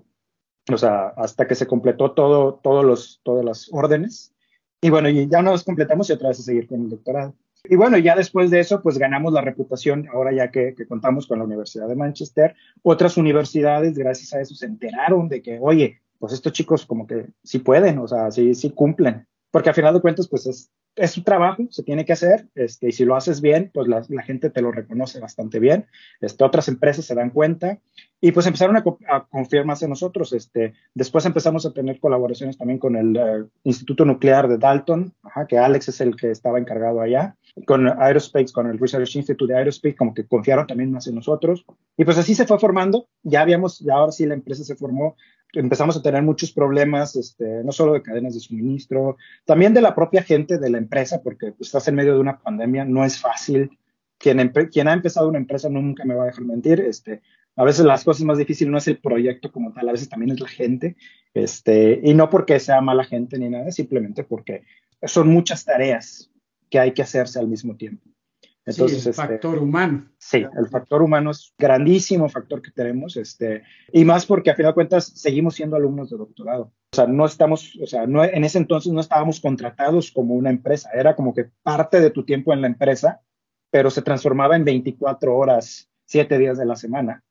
o sea, hasta que se completó todo, todos los, todas las órdenes. Y bueno, y ya nos completamos y otra vez a seguir con el doctorado. Y bueno, ya después de eso, pues ganamos la reputación, ahora ya que, que, contamos con la Universidad de Manchester. Otras universidades, gracias a eso, se enteraron de que, oye, pues estos chicos como que sí pueden, o sea, sí, sí cumplen. Porque al final de cuentas, pues es es un trabajo, se tiene que hacer, este, y si lo haces bien, pues la, gente te lo reconoce bastante bien, este, otras empresas se dan cuenta, y pues empezaron a, confiar más en nosotros. Este, después empezamos a tener colaboraciones también con el eh, Instituto Nuclear de Dalton, que Alex es el que estaba encargado allá, con Aerospace, con el Research Institute de Aerospace, como que confiaron también más en nosotros, y pues así se fue formando, ya habíamos, ya ahora sí la empresa se formó empezamos a tener muchos problemas, este, no solo de cadenas de suministro, también de la propia gente de la empresa, porque pues, estás en medio de una pandemia, no es fácil. Quien, quien ha empezado una empresa nunca me va a dejar mentir. Este, a veces las cosas más difíciles no es el proyecto como tal, a veces también es la gente. Este, y no porque sea mala gente ni nada, simplemente porque son muchas tareas que hay que hacerse al mismo tiempo. Entonces, sí, el este, factor humano. Sí, el factor humano es grandísimo factor que tenemos, este, y más porque a final de cuentas seguimos siendo alumnos de doctorado. O sea, no estamos, o sea, no, en ese entonces no estábamos contratados como una empresa, era como que parte de tu tiempo en la empresa, pero se transformaba en 24 horas, 7 días de la semana.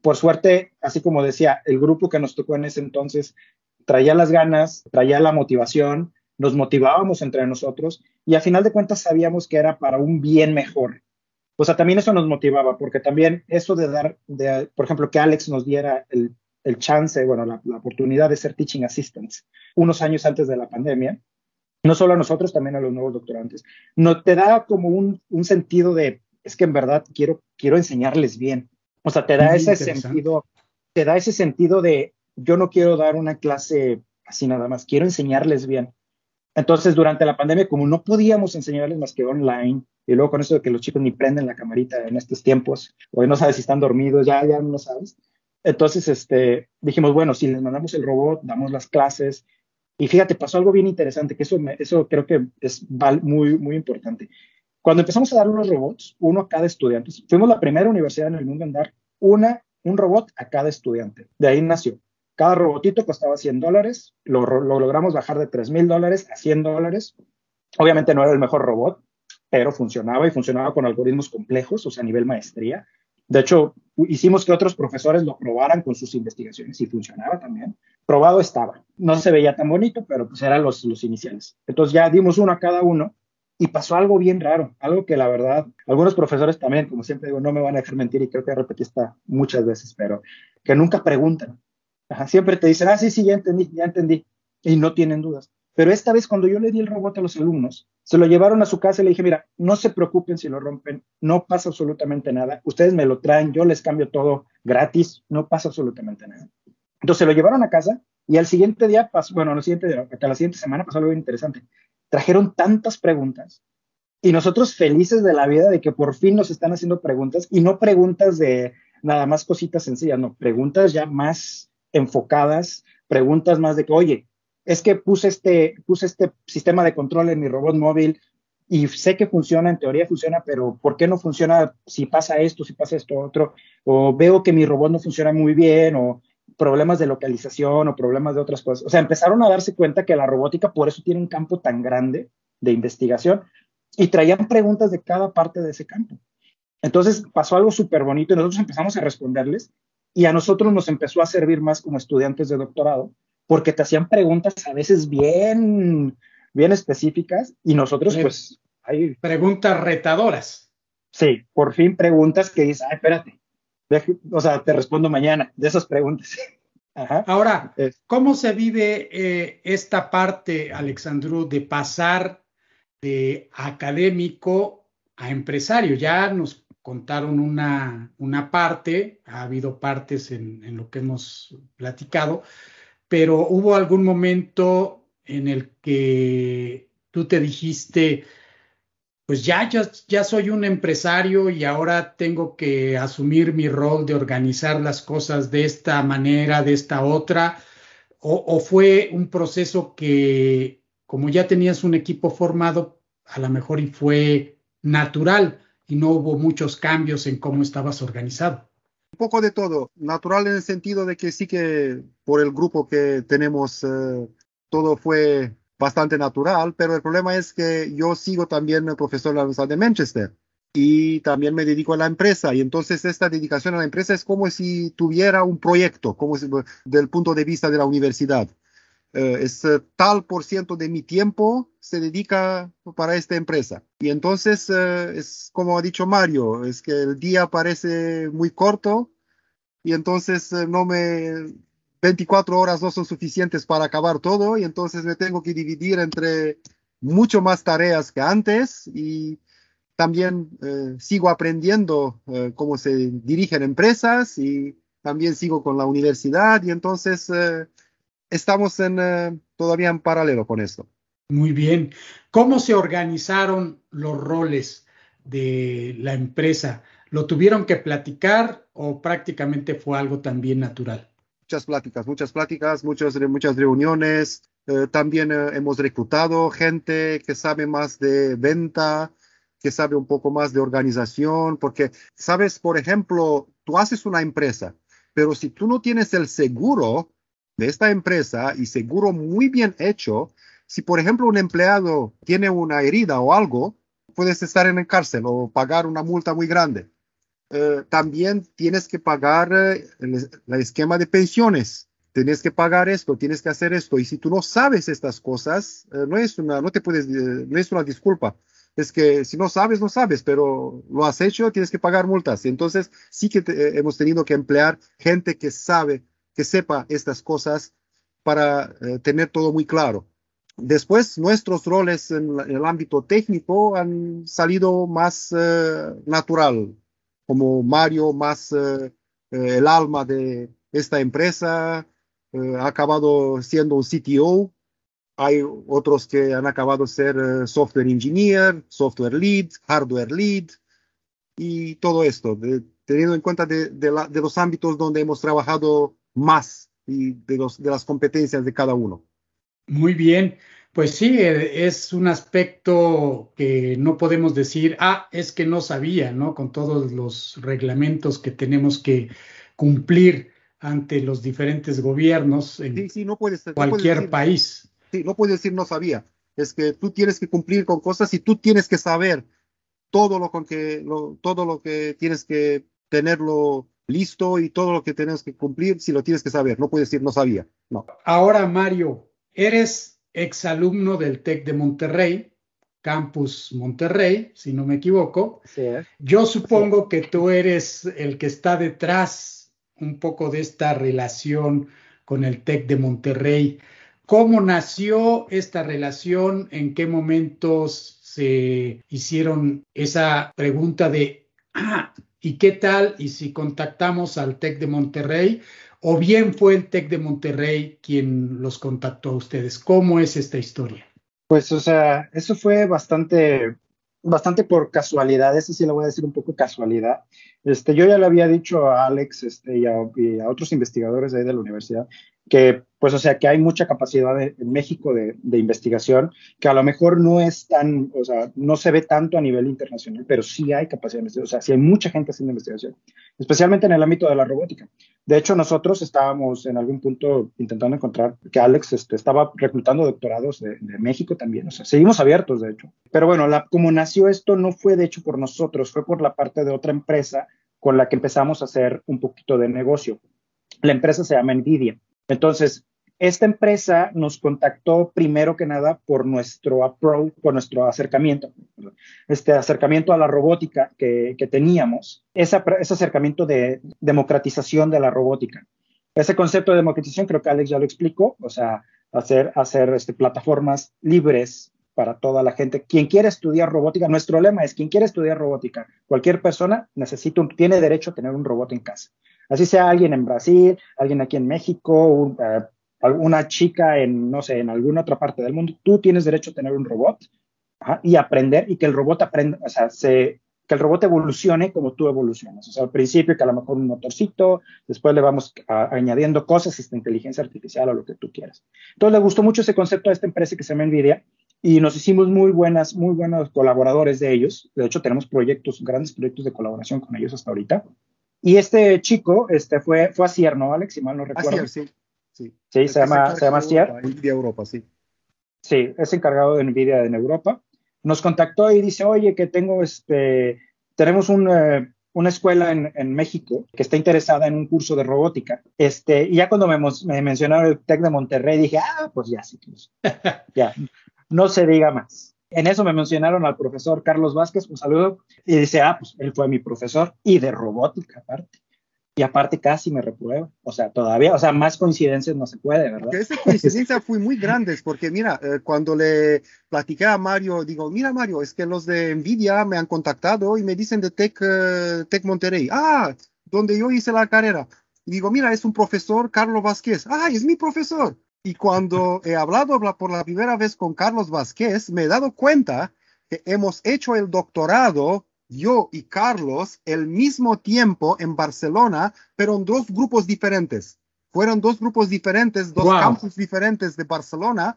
Por suerte, así como decía, el grupo que nos tocó en ese entonces traía las ganas, traía la motivación, nos motivábamos entre nosotros y a final de cuentas sabíamos que era para un bien mejor. O sea, también eso nos motivaba, porque también eso de dar, de, por ejemplo, que Alex nos diera el, el chance, bueno, la, la, oportunidad de ser teaching assistants unos años antes de la pandemia, no solo a nosotros, también a los nuevos doctorantes, no te da como un, un sentido de, es que en verdad quiero, quiero enseñarles bien. O sea, te da ese sentido, te da ese sentido de, yo no quiero dar una clase así nada más, quiero enseñarles bien. Entonces, durante la pandemia, como no podíamos enseñarles más que online, y luego con eso de que los chicos ni prenden la camarita en estos tiempos, o no sabes si están dormidos, ya, ya no sabes. Entonces, este, dijimos, bueno, si les mandamos el robot, damos las clases, y fíjate, pasó algo bien interesante, que eso, eso creo que es muy, muy importante. Cuando empezamos a dar unos robots, uno a cada estudiante, fuimos la primera universidad en el mundo en dar una, un robot a cada estudiante. De ahí nació. Cada robotito costaba 100 dólares, lo, logramos bajar de 3 mil dólares a 100 dólares. Obviamente no era el mejor robot, pero funcionaba y funcionaba con algoritmos complejos, o sea, a nivel maestría. De hecho, hicimos que otros profesores lo probaran con sus investigaciones y funcionaba también. Probado estaba. No se veía tan bonito, pero pues eran los, los iniciales. Entonces ya dimos uno a cada uno y pasó algo bien raro, algo que la verdad, algunos profesores también, como siempre digo, no me van a dejar mentir y creo que repetí esta muchas veces, pero que nunca preguntan siempre te dicen, ah, sí, sí, ya entendí, ya entendí, y no tienen dudas. Pero esta vez cuando yo le di el robot a los alumnos, se lo llevaron a su casa y le dije, mira, no se preocupen si lo rompen, no pasa absolutamente nada, ustedes me lo traen, yo les cambio todo gratis, no pasa absolutamente nada. Entonces se lo llevaron a casa y al siguiente día, pasó, bueno, al siguiente día, hasta la siguiente semana pasó algo interesante. Trajeron tantas preguntas y nosotros felices de la vida de que por fin nos están haciendo preguntas y no preguntas de nada más cositas sencillas, no, preguntas ya más enfocadas, preguntas más de que, oye, es que puse este, puse este sistema de control en mi robot móvil y sé que funciona, en teoría funciona, pero ¿por qué no funciona si pasa esto, si pasa esto otro? O veo que mi robot no funciona muy bien, o problemas de localización, o problemas de otras cosas. O sea, empezaron a darse cuenta que la robótica por eso tiene un campo tan grande de investigación y traían preguntas de cada parte de ese campo. Entonces pasó algo súper bonito y nosotros empezamos a responderles y a nosotros nos empezó a servir más como estudiantes de doctorado, porque te hacían preguntas a veces bien, bien específicas y nosotros pues... Preguntas retadoras. Sí, por fin preguntas que dices, ay, espérate, o sea, te respondo mañana de esas preguntas. Ahora, ¿cómo se vive eh, esta parte, Alexandru, de pasar de académico a empresario? Ya nos contaron una, una parte, ha habido partes en, lo que hemos platicado, pero hubo algún momento en el que tú te dijiste, pues ya, ya, ya soy un empresario y ahora tengo que asumir mi rol de organizar las cosas de esta manera, de esta otra, o, o fue un proceso que como ya tenías un equipo formado, a lo mejor y fue natural y no hubo muchos cambios en cómo estabas organizado. Un poco de todo, natural en el sentido de que sí que por el grupo que tenemos eh, todo fue bastante natural, pero el problema es que yo sigo también profesor de la Universidad de Manchester y también me dedico a la empresa y entonces esta dedicación a la empresa es como si tuviera un proyecto, como si, del punto de vista de la universidad. Eh, es eh, tal por ciento de mi tiempo se dedica para esta empresa. Y entonces eh, es como ha dicho Mario, es que el día parece muy corto y entonces no me 24 horas no son suficientes para acabar todo y entonces me tengo que dividir entre mucho más tareas que antes y también sigo aprendiendo cómo se dirigen empresas y también sigo con la universidad y entonces estamos en, eh, todavía en paralelo con esto. Muy bien. ¿Cómo se organizaron los roles de la empresa? ¿Lo tuvieron que platicar o prácticamente fue algo también natural? Muchas pláticas, muchas pláticas, muchas, muchas reuniones. Eh, también eh, hemos reclutado gente que sabe más de venta, que sabe un poco más de organización, porque, sabes, por ejemplo, tú haces una empresa, pero si tú no tienes el seguro, de esta empresa y seguro muy bien hecho, si por ejemplo un empleado tiene una herida o algo, puedes estar en el cárcel o pagar una multa muy grande. Eh, también tienes que pagar eh, el, esquema de pensiones. Tienes que pagar esto, tienes que hacer esto. Y si tú no sabes estas cosas, eh, no es una, no te puedes, no es una disculpa. Es que si no sabes, no sabes, pero lo has hecho, tienes que pagar multas. Entonces, sí que hemos tenido que emplear gente que sabe que sepa estas cosas para eh, tener todo muy claro. Después, nuestros roles en, el ámbito técnico han salido más eh, natural, como Mario, más eh, el alma de esta empresa, ha acabado siendo un CTO. Hay otros que han acabado ser software engineer, software lead, hardware lead y todo esto, teniendo en cuenta de los ámbitos donde hemos trabajado más y de, los, de las competencias de cada uno. Muy bien, pues sí, eh, es un aspecto que no podemos decir, ah, es que no sabía, ¿no? Con todos los reglamentos que tenemos que cumplir ante los diferentes gobiernos en no cualquier país. Sí, no puedes decir no sabía. Es que tú tienes que cumplir con cosas y tú tienes que saber todo lo con que todo lo que tienes que tenerlo listo y todo lo que tenemos que cumplir, si lo tienes que saber, no puedes decir no sabía, no. Ahora, Mario, eres exalumno del TEC de Monterrey, Campus Monterrey, si no me equivoco. Sí, Yo supongo que tú eres el que está detrás un poco de esta relación con el TEC de Monterrey. ¿Cómo nació esta relación? ¿En qué momentos se hicieron esa pregunta de, ah, ¿Y qué tal? Y si contactamos al TEC de Monterrey, o bien fue el TEC de Monterrey quien los contactó a ustedes. ¿Cómo es esta historia? Pues, o sea, eso fue bastante, bastante por casualidad. Eso sí lo voy a decir un poco casualidad. Este, yo ya le había dicho a Alex este, y, a, otros investigadores ahí de la universidad que pues o sea que hay mucha capacidad en México de, investigación que a lo mejor no es tan, o sea, no se ve tanto a nivel internacional, pero sí hay capacidad de investigación, o sea, sí hay mucha gente haciendo investigación, especialmente en el ámbito de la robótica. De hecho, nosotros estábamos en algún punto intentando encontrar que Alex este, estaba reclutando doctorados de, México también, o sea, seguimos abiertos, de hecho. Pero bueno, la, como nació esto no fue de hecho por nosotros, fue por la parte de otra empresa con la que empezamos a hacer un poquito de negocio. La empresa se llama Nvidia. Entonces, esta empresa nos contactó primero que nada por nuestro approach, por nuestro acercamiento, este acercamiento a la robótica que, teníamos, ese, acercamiento de democratización de la robótica. Ese concepto de democratización creo que Alex ya lo explicó, o sea, hacer, hacer este, plataformas libres para toda la gente. Quien quiere estudiar robótica, nuestro lema es, quien quiere estudiar robótica, cualquier persona necesita tiene derecho a tener un robot en casa. Así sea alguien en Brasil, alguien aquí en México, eh, una chica en, no sé, en alguna otra parte del mundo, tú tienes derecho a tener un robot y aprender y que el robot aprenda, o sea, se, que el robot evolucione como tú evolucionas. O sea, al principio que a lo mejor un motorcito, después le vamos añadiendo cosas, esta inteligencia artificial o lo que tú quieras. Entonces le gustó mucho ese concepto a esta empresa que se llama NVIDIA y nos hicimos muy buenas, muy buenos colaboradores de ellos. De hecho, tenemos proyectos, grandes proyectos de colaboración con ellos hasta ahorita. Y este chico este, fue, fue ¿no, Alex? Si mal no recuerdo. Sí. Sí, sí se llama, se llama. NVIDIA Europa, sí. Sí, es encargado de NVIDIA en Europa nos contactó y dice, oye, que tengo este, tenemos eh, una escuela en, México que está interesada en un curso de robótica. Este, y ya cuando me, mencionaron el TEC de Monterrey, dije, ah, pues ya sí, pues, ya, no se diga más. En eso me mencionaron al profesor Carlos Vázquez, un saludo, y dice, ah, pues él fue mi profesor y de robótica aparte y aparte casi me repruebo. O sea, todavía, o sea, más coincidencias no se puede, ¿verdad? Esa coincidencia fue muy grande, porque mira, eh, cuando le platiqué a Mario, digo, mira Mario, es que los de Nvidia me han contactado y me dicen de Tech, uh, Tech Monterrey. Ah, donde yo hice la carrera. Y digo, mira, es un profesor, Carlos Vázquez. Ah, es mi profesor. Y cuando he hablado por la primera vez con Carlos Vázquez, me he dado cuenta que hemos hecho el doctorado yo y Carlos el mismo tiempo en Barcelona, pero en dos grupos diferentes. Fueron dos grupos diferentes, dos campus diferentes de Barcelona,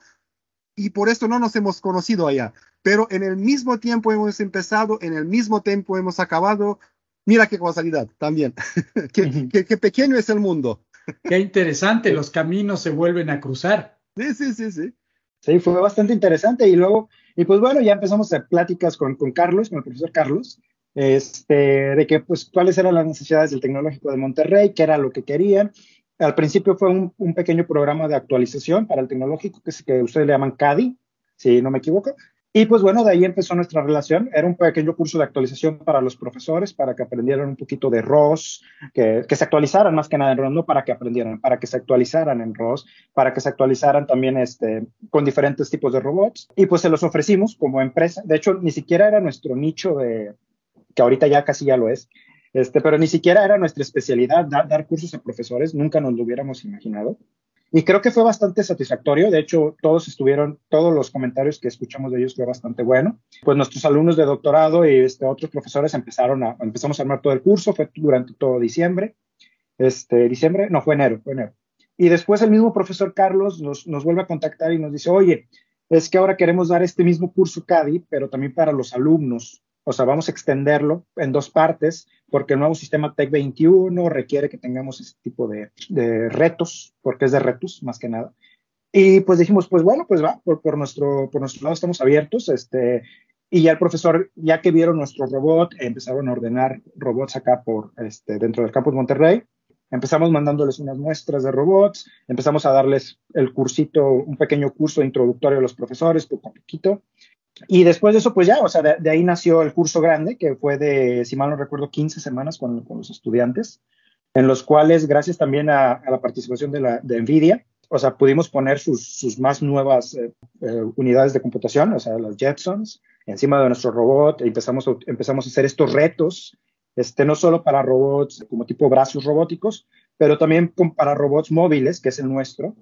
y por eso no nos hemos conocido allá. Pero en el mismo tiempo hemos empezado, en el mismo tiempo hemos acabado. Mira qué casualidad también. qué, pequeño es el mundo. Qué interesante, los caminos se vuelven a cruzar. Sí, sí, sí, sí. Sí, fue bastante interesante. Y luego, y pues bueno, ya empezamos a pláticas con, con Carlos, con el profesor Carlos, este, de que, pues, cuáles eran las necesidades del tecnológico de Monterrey, qué era lo que querían. Al principio fue un, un pequeño programa de actualización para el tecnológico, que, es, que ustedes le llaman CADI, si no me equivoco. Y pues bueno, de ahí empezó nuestra relación. Era un pequeño curso de actualización para los profesores, para que aprendieran un poquito de ROS, que, se actualizaran más que nada en ROS, no para que aprendieran, para que se actualizaran en ROS, para que se actualizaran también este, con diferentes tipos de robots. Y pues se los ofrecimos como empresa. De hecho, ni siquiera era nuestro nicho de, que ahorita ya casi ya lo es, este, pero ni siquiera era nuestra especialidad dar cursos a profesores, nunca nos lo hubiéramos imaginado. Y creo que fue bastante satisfactorio. De hecho, todos estuvieron, todos los comentarios que escuchamos de ellos fue bastante bueno. Pues nuestros alumnos de doctorado y este, otros profesores empezaron a, empezamos a armar todo el curso, fue durante todo diciembre. Este, diciembre, no, fue enero, fue enero. Y después el mismo profesor Carlos nos, nos vuelve a contactar y nos dice, oye, es que ahora queremos dar este mismo curso CADI, pero también para los alumnos. O sea, vamos a extenderlo en dos partes porque el nuevo sistema TEC 21 requiere que tengamos este tipo de, retos, porque es de retos más que nada. Y pues dijimos, pues bueno, pues va, por, nuestro, por nuestro lado estamos abiertos. Este, y ya el profesor, ya que vieron nuestro robot, empezaron a ordenar robots acá por, este, dentro del campus Monterrey. Empezamos mandándoles unas muestras de robots, empezamos a darles el cursito, un pequeño curso introductorio a los profesores, poco a poquito. Y después de eso, pues ya, o sea, de, ahí nació el curso grande, que fue de, si mal no recuerdo, 15 semanas con, los estudiantes, en los cuales, gracias también a, la participación de, NVIDIA, o sea, pudimos poner sus, sus más nuevas eh, eh, unidades de computación, o sea, los Jetsons, encima de nuestro robot, e empezamos a, empezamos a hacer estos retos, este, no solo para robots como tipo brazos robóticos, pero también para robots móviles, que es el nuestro,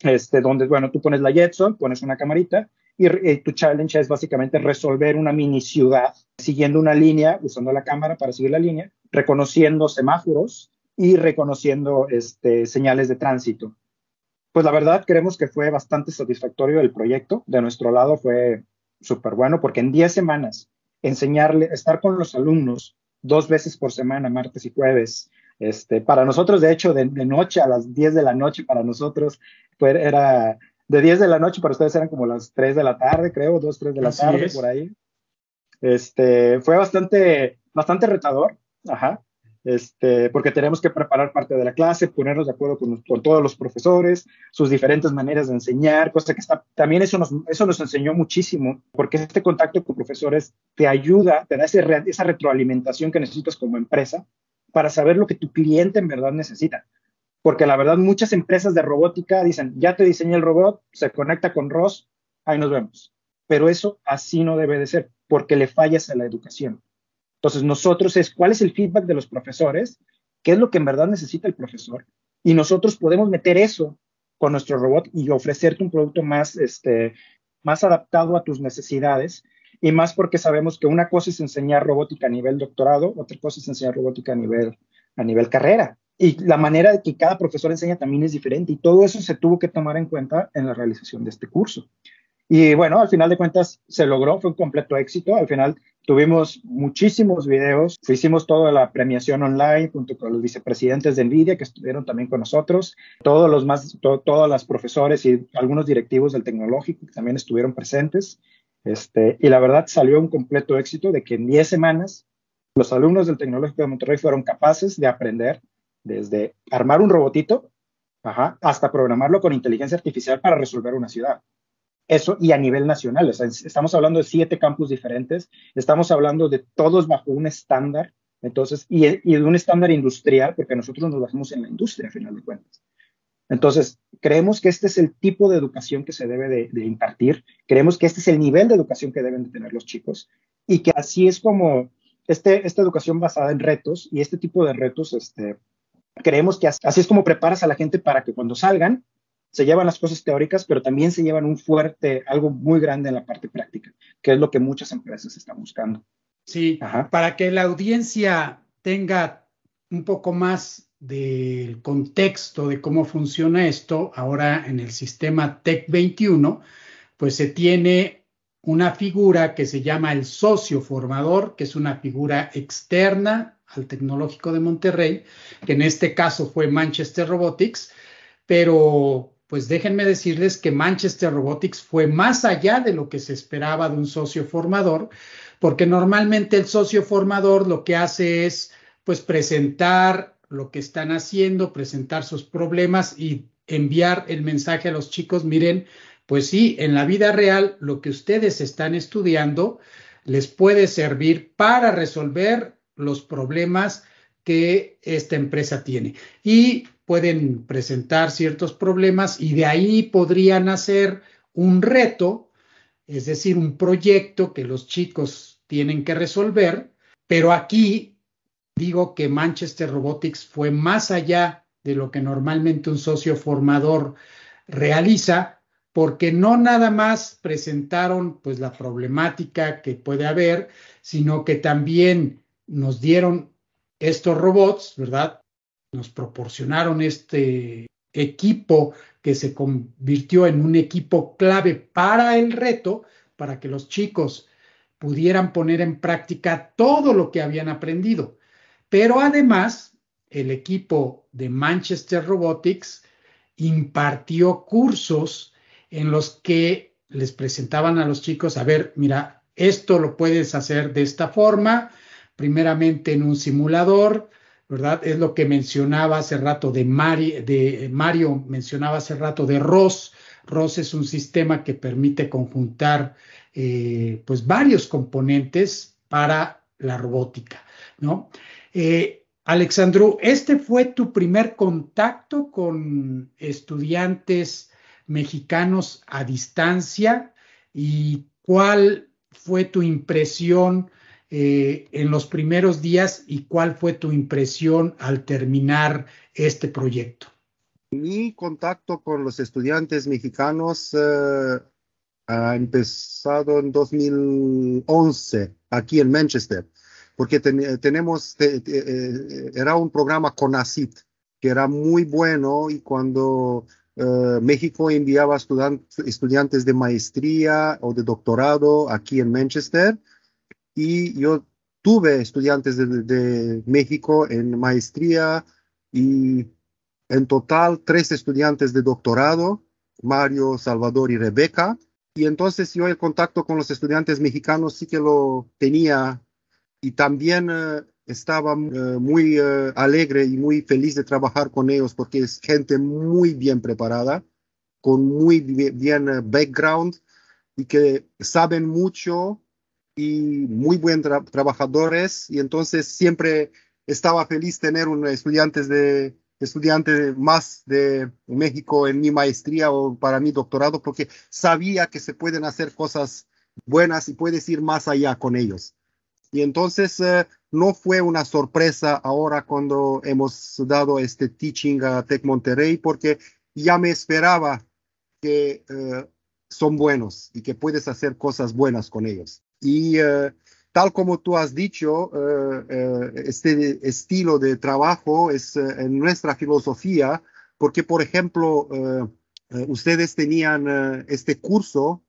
este, donde, bueno, tú pones la Jetson, pones una camarita y, tu challenge es básicamente resolver una mini ciudad siguiendo una línea, usando la cámara para seguir la línea, reconociendo semáforos y reconociendo este, señales de tránsito. Pues la verdad creemos que fue bastante satisfactorio el proyecto. De nuestro lado fue súper bueno porque en 10 semanas enseñarle, estar con los alumnos dos veces por semana, martes y jueves, este, para nosotros, de hecho, de, noche a las 10 de la noche, para nosotros fue, era de 10 de la noche, para ustedes eran como las 3 de la tarde, creo, 2, 3 de la tarde, por ahí. Este, fue bastante, bastante retador, ajá, este, porque tenemos que preparar parte de la clase, ponernos de acuerdo con, con, todos los profesores, sus diferentes maneras de enseñar, cosa que está, también eso nos, eso nos enseñó muchísimo, porque este contacto con profesores te ayuda, te da ese, esa retroalimentación que necesitas como empresa para saber lo que tu cliente en verdad necesita porque la verdad muchas empresas de robótica dicen, ya te diseñé el robot, se conecta con ROS, ahí nos vemos. Pero eso así no debe de ser, porque le fallas a la educación. Entonces nosotros es, ¿cuál es el feedback de los profesores? ¿Qué es lo que en verdad necesita el profesor? Y nosotros podemos meter eso con nuestro robot y ofrecerte un producto más, este, más adaptado a tus necesidades y más porque sabemos que una cosa es enseñar robótica a nivel doctorado, otra cosa es enseñar robótica a nivel, a nivel carrera. Y la manera de que cada profesor enseña también es diferente y todo eso se tuvo que tomar en cuenta en la realización de este curso. Y bueno, al final de cuentas se logró, fue un completo éxito. Al final tuvimos muchísimos videos, hicimos toda la premiación online junto con los vicepresidentes de NVIDIA que estuvieron también con nosotros, todos los más, todos los profesores y algunos directivos del tecnológico que también estuvieron presentes. Este, y la verdad salió un completo éxito de que en 10 semanas los alumnos del Tecnológico de Monterrey fueron capaces de aprender desde armar un robotito hasta programarlo con inteligencia artificial para resolver una ciudad. Eso y a nivel nacional, estamos hablando de siete campus diferentes, estamos hablando de todos bajo un estándar, entonces, y, de un estándar industrial, porque nosotros nos basamos en la industria, a final de cuentas. Entonces, creemos que este es el tipo de educación que se debe de, impartir, creemos que este es el nivel de educación que deben de tener los chicos y que así es como este, esta educación basada en retos y este tipo de retos, este, creemos que así es como preparas a la gente para que cuando salgan se llevan las cosas teóricas, pero también se llevan un fuerte, algo muy grande en la parte práctica, que es lo que muchas empresas están buscando. Sí, para que la audiencia tenga un poco más del contexto de cómo funciona esto, ahora en el sistema TEC 21, pues se tiene una figura que se llama el socio formador, que es una figura externa al Tecnológico de Monterrey, que en este caso fue Manchester Robotics, pero pues déjenme decirles que Manchester Robotics fue más allá de lo que se esperaba de un socio formador, porque normalmente el socio formador lo que hace es pues presentar lo que están haciendo, presentar sus problemas y enviar el mensaje a los chicos, miren, pues sí, en la vida real lo que ustedes están estudiando les puede servir para resolver los problemas que esta empresa tiene. Y pueden presentar ciertos problemas y de ahí podrían hacer un reto, es decir, un proyecto que los chicos tienen que resolver, pero aquí digo que Manchester Robotics fue más allá de lo que normalmente un socio formador realiza, porque no nada más presentaron pues la problemática que puede haber, sino que también nos dieron estos robots, ¿verdad? nos proporcionaron este equipo que se convirtió en un equipo clave para el reto, para que los chicos pudieran poner en práctica todo lo que habían aprendido. Pero además, el equipo de Manchester Robotics impartió cursos en los que les presentaban a los chicos, a ver, mira, esto lo puedes hacer de esta forma, primeramente en un simulador, ¿verdad? Es lo que mencionaba hace rato de, Mario, mencionaba hace rato de ROS. ROS es un sistema que permite conjuntar eh, pues varios componentes para la robótica, ¿no? Eh, Alexandru, ¿este fue tu primer contacto con estudiantes mexicanos a distancia? ¿Y cuál fue tu impresión eh, en los primeros días y cuál fue tu impresión al terminar este proyecto? Mi contacto con los estudiantes mexicanos eh, ha empezado en 2011 aquí en Manchester, porque tenemos, eh, era un programa con ACID que era muy bueno y cuando México enviaba estudiantes de maestría o de doctorado aquí en Manchester, y yo tuve estudiantes de, México en maestría y en total tres estudiantes de doctorado, Mario, Salvador y Rebeca. Y entonces yo el contacto con los estudiantes mexicanos sí que lo tenía y también eh, estaba eh, muy eh, alegre y muy feliz de trabajar con ellos porque es gente muy bien preparada, con muy bien, background y que saben mucho y muy buenos trabajadores y entonces siempre estaba feliz tener un estudiante de estudiante más de México en mi maestría o para mi doctorado porque sabía que se pueden hacer cosas buenas y puedes ir más allá con ellos. Y entonces eh, no fue una sorpresa ahora cuando hemos dado este teaching a Tech Monterrey porque ya me esperaba que eh, son buenos y que puedes hacer cosas buenas con ellos. Y eh, tal como tú has dicho, este estilo de trabajo es en nuestra filosofía, porque, por ejemplo, ustedes tenían este curso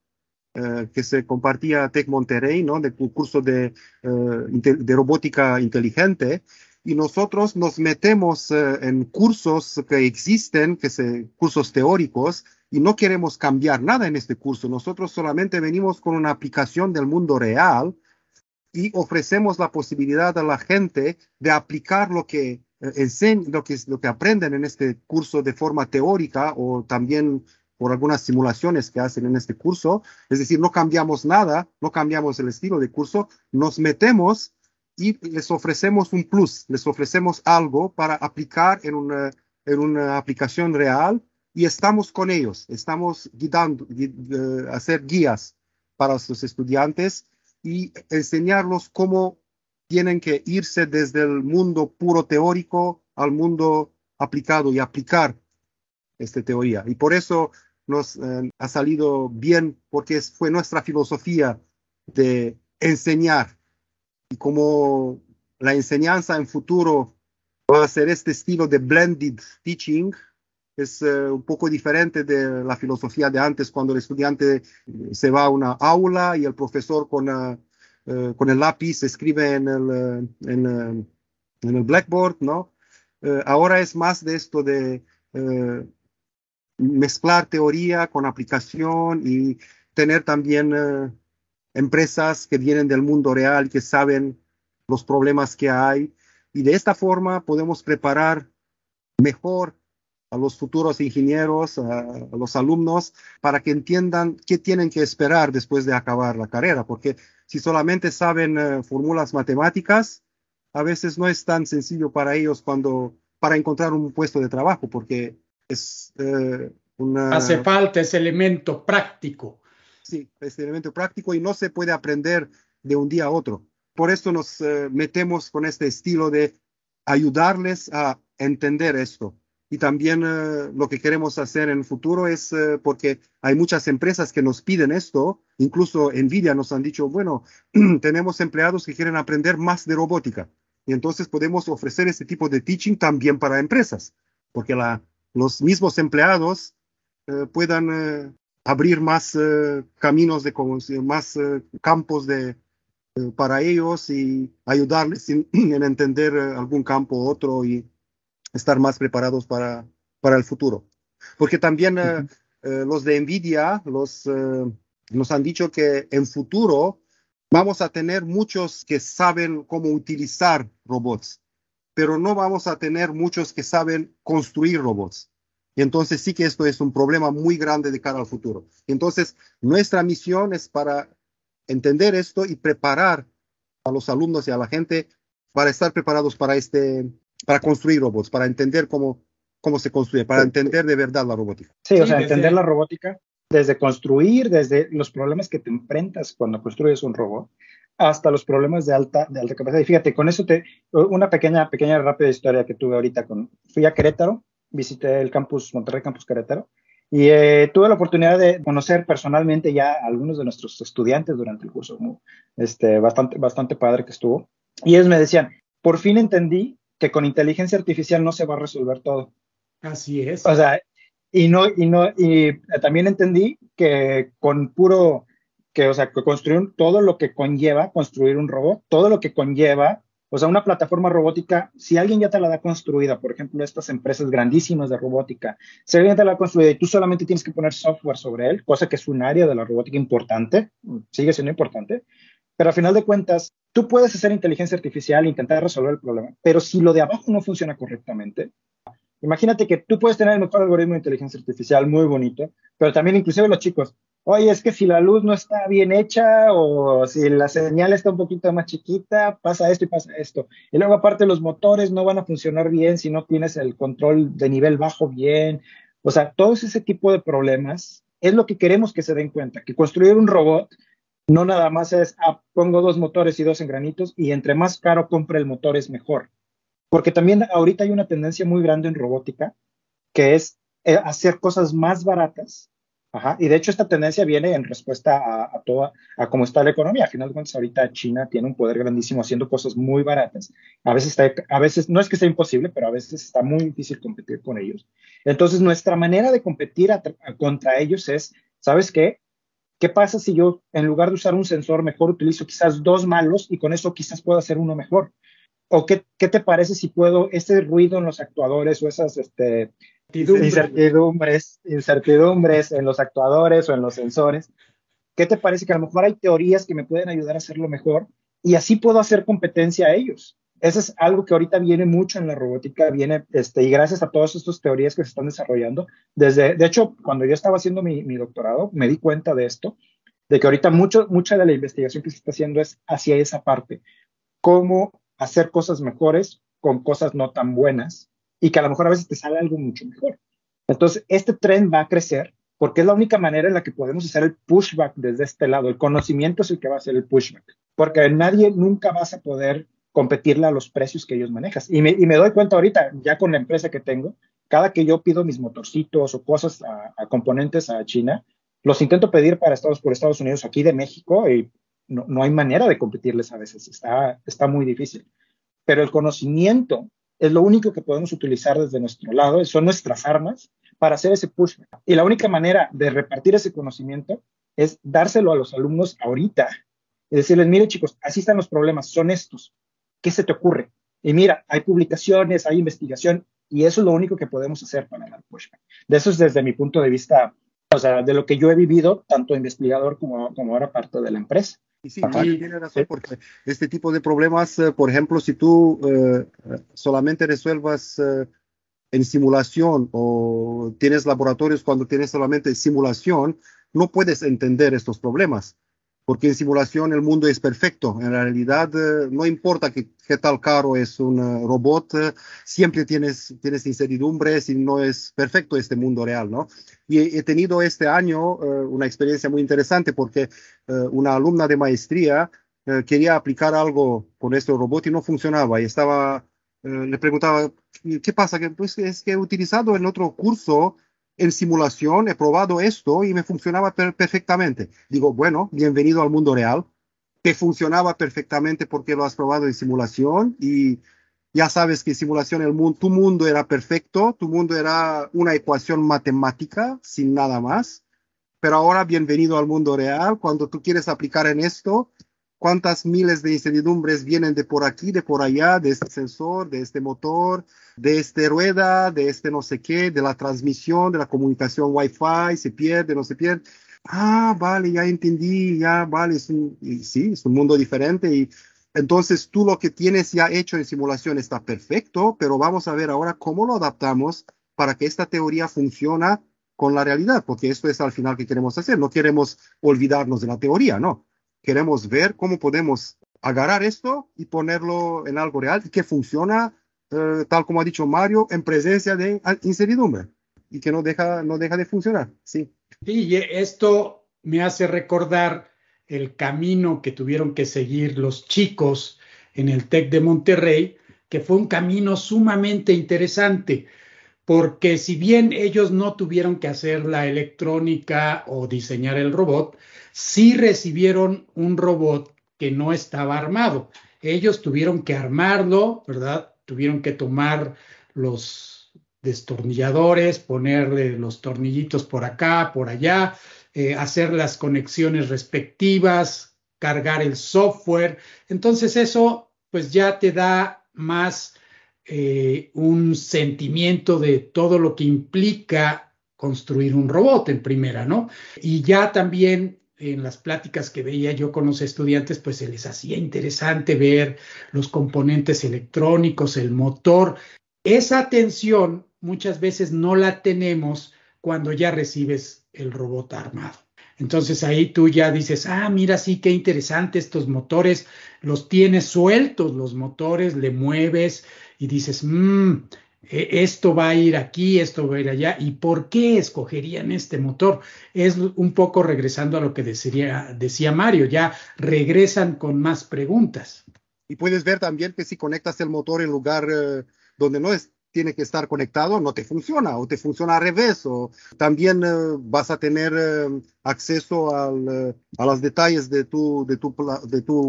eh, que se compartía Tech Monterrey, ¿no? De curso de, eh, de robótica inteligente. Y nosotros nos metemos eh, en cursos que existen, que se, cursos teóricos, y no queremos cambiar nada en este curso. Nosotros solamente venimos con una aplicación del mundo real y ofrecemos la posibilidad a la gente de aplicar lo que lo que, lo que aprenden en este curso de forma teórica o también por algunas simulaciones que hacen en este curso. Es decir, no cambiamos nada, no cambiamos el estilo de curso, nos metemos y les ofrecemos un plus, les ofrecemos algo para aplicar en una, en una aplicación real y estamos con ellos, estamos guiando, uh, hacer guías para los estudiantes y enseñarlos cómo tienen que irse desde el mundo puro teórico al mundo aplicado y aplicar esta teoría. Y por eso nos eh, ha salido bien porque fue nuestra filosofía de enseñar. Y como la enseñanza en futuro va a ser este estilo de blended teaching, es eh, un poco diferente de la filosofía de antes, cuando el estudiante se va a una aula y el profesor con, eh, con el lápiz escribe en el, en, el blackboard, ¿no? ahora es más de esto de mezclar teoría con aplicación y tener también eh, empresas que vienen del mundo real, que saben los problemas que hay. Y de esta forma podemos preparar mejor a los futuros ingenieros, a, los alumnos, para que entiendan qué tienen que esperar después de acabar la carrera. Porque si solamente saben eh, fórmulas matemáticas, a veces no es tan sencillo para ellos cuando para encontrar un puesto de trabajo, porque es eh, una... Hace falta ese elemento práctico. Sí, ese elemento práctico y no se puede aprender de un día a otro. Por esto nos eh, metemos con este estilo de ayudarles a entender esto. Y también eh, lo que queremos hacer en el futuro es, porque hay muchas empresas que nos piden esto, incluso Nvidia nos han dicho, bueno, tenemos empleados que quieren aprender más de robótica. Y entonces podemos ofrecer este tipo de teaching también para empresas, porque los mismos empleados eh, puedan eh, abrir más eh, caminos de más campos de para ellos y ayudarles en, entender algún campo u otro y estar más preparados para, para el futuro. Porque también los de Nvidia los, nos han dicho que en futuro vamos a tener muchos que saben cómo utilizar robots pero no vamos a tener muchos que saben construir robots. Y entonces sí que esto es un problema muy grande de cara al futuro. entonces nuestra misión es para entender esto y preparar a los alumnos y a la gente para estar preparados para este, para construir robots, para entender cómo, cómo se construye, para entender de verdad la robótica. Sí, o sea, entender la robótica desde construir, desde los problemas que te enfrentas cuando construyes un robot, hasta los problemas de alta, de alta capacidad. Y fíjate, con eso te, una pequeña, pequeña rápida historia que tuve ahorita con, fui a Querétaro, visité el campus, Monterrey Campus Querétaro, y eh, tuve la oportunidad de conocer personalmente ya a algunos de nuestros estudiantes durante el curso, este, bastante, bastante padre que estuvo. Y ellos me decían, por fin entendí que con inteligencia artificial no se va a resolver todo. Así es. O sea, y no, y no, y también entendí que con puro que, o sea, que construir todo lo que conlleva construir un robot, todo lo que conlleva, o sea, una plataforma robótica, si alguien ya te la da construida, por ejemplo, estas empresas grandísimas de robótica, si alguien te la ha construida y tú solamente tienes que poner software sobre él, cosa que es un área de la robótica importante, sigue siendo importante, pero al final de cuentas, tú puedes hacer inteligencia artificial e intentar resolver el problema, pero si lo de abajo no funciona correctamente, imagínate que tú puedes tener el mejor algoritmo de inteligencia artificial muy bonito, pero también inclusive los chicos, oye, es que si la luz no está bien hecha o si la señal está un poquito más chiquita, pasa esto y pasa esto. Y luego aparte los motores no van a funcionar bien si no tienes el control de nivel bajo bien. O sea, todos ese tipo de problemas es lo que queremos que se den cuenta, que construir un robot no nada más es, ah, pongo dos motores y dos engranitos y entre más caro compre el motor es mejor. Porque también ahorita hay una tendencia muy grande en robótica que es eh, hacer cosas más baratas. Y de hecho esta tendencia viene en respuesta a, toda, a cómo está la economía. A final de cuentas, ahorita China tiene un poder grandísimo haciendo cosas muy baratas. A veces, está, a veces no es que sea imposible, pero a veces está muy difícil competir con ellos. Entonces, nuestra manera de competir contra ellos es, ¿sabes qué? ¿Qué pasa si yo, en lugar de usar un sensor mejor, utilizo quizás dos malos y con eso quizás puedo hacer uno mejor? ¿O qué, qué te parece si puedo, ese ruido en los actuadores o esas este, incertidumbres, incertidumbres en los actuadores o en los sensores. ¿Qué te parece que a lo mejor hay teorías que me pueden ayudar a hacerlo mejor y así puedo hacer competencia a ellos? Eso es algo que ahorita viene mucho en la robótica, viene, este, y gracias a todas estas teorías que se están desarrollando, desde, de hecho, cuando yo estaba haciendo mi, doctorado, me di cuenta de esto, de que ahorita mucho, mucha de la investigación que se está haciendo es hacia esa parte, cómo hacer cosas mejores con cosas no tan buenas y que a lo mejor a veces te sale algo mucho mejor. Entonces, este tren va a crecer porque es la única manera en la que podemos hacer el pushback desde este lado. El conocimiento es el que va a hacer el pushback, porque nadie nunca vas a poder competirle a los precios que ellos manejan. Y me, y me doy cuenta ahorita, ya con la empresa que tengo, cada que yo pido mis motorcitos o cosas a, componentes a China, los intento pedir para Estados por Estados Unidos aquí de México y no, no, hay manera de competirles a veces, está, está muy difícil. Pero el conocimiento es lo único que podemos utilizar desde nuestro lado, son nuestras armas para hacer ese push. Y la única manera de repartir ese conocimiento es dárselo a los alumnos ahorita y decirles, mire chicos, así están los problemas, son estos, ¿qué se te ocurre? Y mira, hay publicaciones, hay investigación, y eso es lo único que podemos hacer para dar pushback. De eso es desde mi punto de vista, o sea, de lo que yo he vivido, tanto investigador como, como ahora parte de la empresa. Y sí, tiene razón, porque este tipo de problemas, eh, por ejemplo, si tú eh, solamente resuelvas eh, en simulación o tienes laboratorios cuando tienes solamente simulación, no puedes entender estos problemas porque en simulación el mundo es perfecto. En realidad, eh, no importa qué, tal caro es un eh, robot, eh, siempre tienes, tienes incertidumbres y no es perfecto este mundo real, ¿no? Y he, tenido este año una experiencia muy interesante porque una alumna de maestría quería aplicar algo con este robot y no funcionaba y estaba, le preguntaba, ¿qué pasa? Pues es que he utilizado en otro curso en simulación, he probado esto y me funcionaba perfectamente. Digo, bueno, bienvenido al mundo real. Te funcionaba perfectamente porque lo has probado en simulación y ya sabes que simulación tu mundo era perfecto, tu mundo era una ecuación matemática sin nada más. Pero ahora bienvenido al mundo real. Cuando tú quieres aplicar en esto, cuántas miles de incertidumbres vienen de por aquí, de por allá, de este sensor, de este motor, de esta rueda, de este no sé qué, de la transmisión, de la comunicación Wi-Fi, se pierde, no se pierde. Ah, vale, ya entendí, ya, vale, es un, sí, es un mundo diferente y entonces tú lo que tienes ya hecho en simulación está perfecto, pero vamos a ver ahora cómo lo adaptamos para que esta teoría funcione con la realidad, porque esto es al final que queremos hacer. No queremos olvidarnos de la teoría, ¿no? Queremos ver cómo podemos agarrar esto y ponerlo en algo real que funciona, eh, tal como ha dicho Mario, en presencia de incertidumbre y que no deja, no deja de funcionar. Sí. Sí, esto me hace recordar el camino que tuvieron que seguir los chicos en el TEC de Monterrey, que fue un camino sumamente interesante, porque si bien ellos no tuvieron que hacer la electrónica o diseñar el robot, sí recibieron un robot que no estaba armado. Ellos tuvieron que armarlo, ¿verdad? Tuvieron que tomar los destornilladores, ponerle los tornillitos por acá, por allá, eh, hacer las conexiones respectivas, cargar el software. Entonces eso pues ya te da más eh, un sentimiento de todo lo que implica construir un robot en primera, ¿no? Y ya también en las pláticas que veía yo con los estudiantes, pues se les hacía interesante ver los componentes electrónicos, el motor. Esa atención muchas veces no la tenemos cuando ya recibes el robot armado. Entonces ahí tú ya dices, ah, mira, sí, qué interesante estos motores, los tienes sueltos, los motores, le mueves y dices, mmm, e, esto va a ir aquí, esto va a ir allá, y por qué escogerían este motor. Es un poco regresando a lo que decía, Mario, ya regresan con más preguntas. Y puedes ver también que si conectas el motor en lugar eh, donde no tiene que estar conectado, no te funciona, o te funciona al revés, o también eh, vas a tener eh, acceso a los detalles de tu,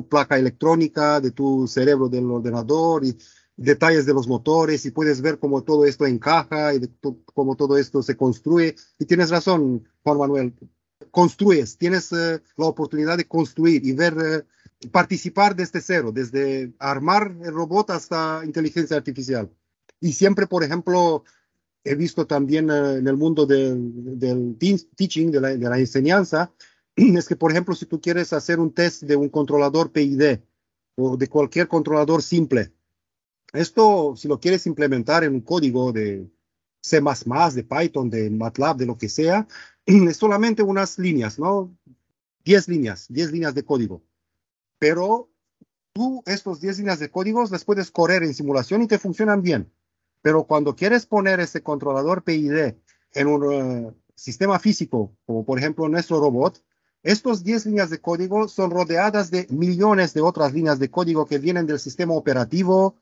placa electrónica, de tu cerebro del ordenador detalles de los motores y puedes ver cómo todo esto encaja y cómo todo esto se construye. Y tienes razón, Juan Manuel, construyes, tienes la oportunidad de construir y ver participar desde cero, desde armar el robot hasta inteligencia artificial. Y siempre, por ejemplo, he visto también eh, en el mundo del, del teaching, de la, de la, enseñanza, es que, por ejemplo, si tú quieres hacer un test de un controlador PID o de cualquier controlador simple, esto, si lo quieres implementar en un código de C++, de Python, de MATLAB, de lo que sea, es solamente unas líneas, ¿no? 10 líneas, 10 líneas de código pero tú estos 10 líneas de códigos las puedes correr en simulación y te funcionan bien. Pero cuando quieres poner ese controlador PID en un eh, sistema físico, como por ejemplo nuestro robot, estos 10 líneas de código son rodeadas de millones de otras líneas de código que vienen del sistema operativo,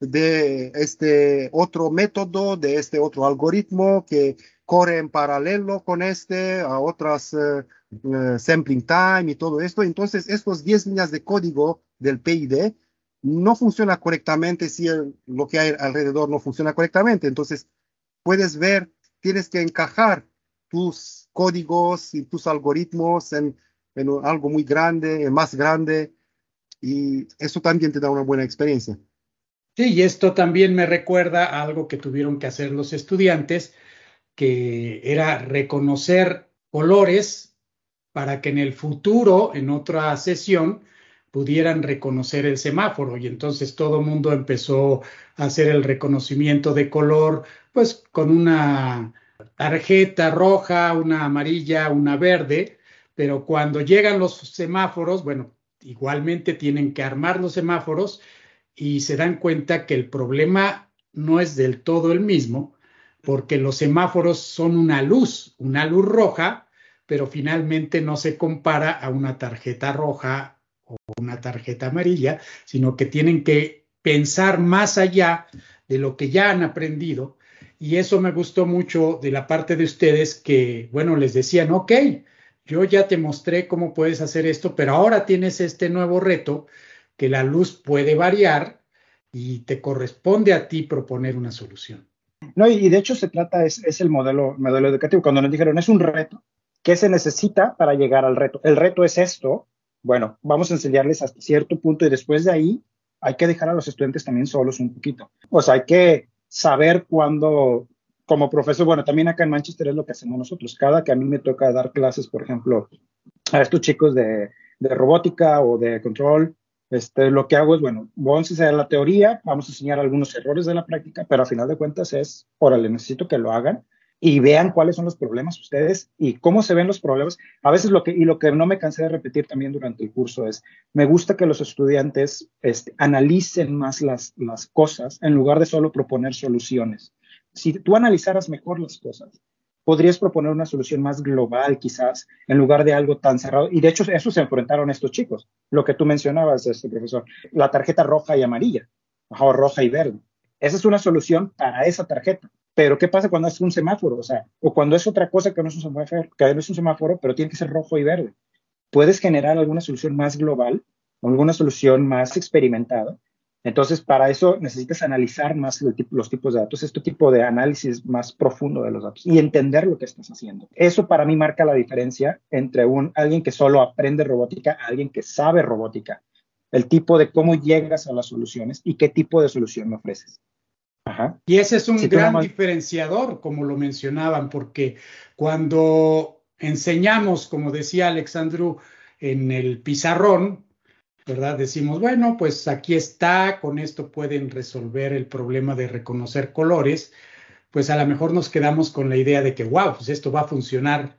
de este otro método, de este otro algoritmo que corre en paralelo con este, a otras eh, eh, sampling time y todo esto. Entonces, estos 10 líneas de código del PID no funciona correctamente si lo que hay alrededor no funciona correctamente. Entonces, puedes ver, tienes que encajar tus códigos y tus algoritmos en, en algo muy grande, más grande, y eso también te da una buena experiencia. Sí, y esto también me recuerda a algo que tuvieron que hacer los estudiantes, que era reconocer colores para que en el futuro, en otra sesión, pudieran reconocer el semáforo. Y entonces todo el mundo empezó a hacer el reconocimiento de color, pues con una tarjeta roja, una amarilla, una verde, pero cuando llegan los semáforos, bueno, igualmente tienen que armar los semáforos y se dan cuenta que el problema no es del todo el mismo, porque los semáforos son una luz, una luz roja, pero finalmente no se compara a una tarjeta roja o una tarjeta amarilla, sino que tienen que pensar más allá de lo que ya han aprendido. Y eso me gustó mucho de la parte de ustedes que, bueno, les decían, ok, yo ya te mostré cómo puedes hacer esto, pero ahora tienes este nuevo reto que la luz puede variar y te corresponde a ti proponer una solución. No, y de hecho se trata, es, es el modelo, modelo educativo. Cuando nos dijeron, es un reto, ¿Qué se necesita para llegar al reto? El reto es esto. Bueno, vamos a enseñarles hasta cierto punto y después de ahí hay que dejar a los estudiantes también solos un poquito. O sea, hay que saber cuándo, como profesor, bueno, también acá en Manchester es lo que hacemos nosotros. Cada que a mí me toca dar clases, por ejemplo, a estos chicos de, de robótica o de control, este, lo que hago es, bueno, vamos a hacer la teoría, vamos a enseñar algunos errores de la práctica, pero a final de cuentas es, órale, necesito que lo hagan y vean cuáles son los problemas ustedes y cómo se ven los problemas. A veces lo que, y lo que no me cansé de repetir también durante el curso es, me gusta que los estudiantes este, analicen más las, las cosas en lugar de solo proponer soluciones. Si tú analizaras mejor las cosas, podrías proponer una solución más global quizás, en lugar de algo tan cerrado. Y de hecho, eso se enfrentaron estos chicos, lo que tú mencionabas, este profesor, la tarjeta roja y amarilla, o roja y verde. Esa es una solución para esa tarjeta pero ¿qué pasa cuando es un semáforo? O sea, o cuando es otra cosa que no es un semáforo, que no es un semáforo, pero tiene que ser rojo y verde. Puedes generar alguna solución más global, alguna solución más experimentada. Entonces, para eso necesitas analizar más los tipos de datos, este tipo de análisis más profundo de los datos y entender lo que estás haciendo. Eso para mí marca la diferencia entre un, alguien que solo aprende robótica a alguien que sabe robótica. El tipo de cómo llegas a las soluciones y qué tipo de solución me ofreces. Y ese es un gran diferenciador, como lo mencionaban, porque cuando enseñamos, como decía Alexandru, en el pizarrón, ¿verdad? Decimos, bueno, pues aquí está, con esto pueden resolver el problema de reconocer colores, pues a lo mejor nos quedamos con la idea de que, wow, pues esto va a funcionar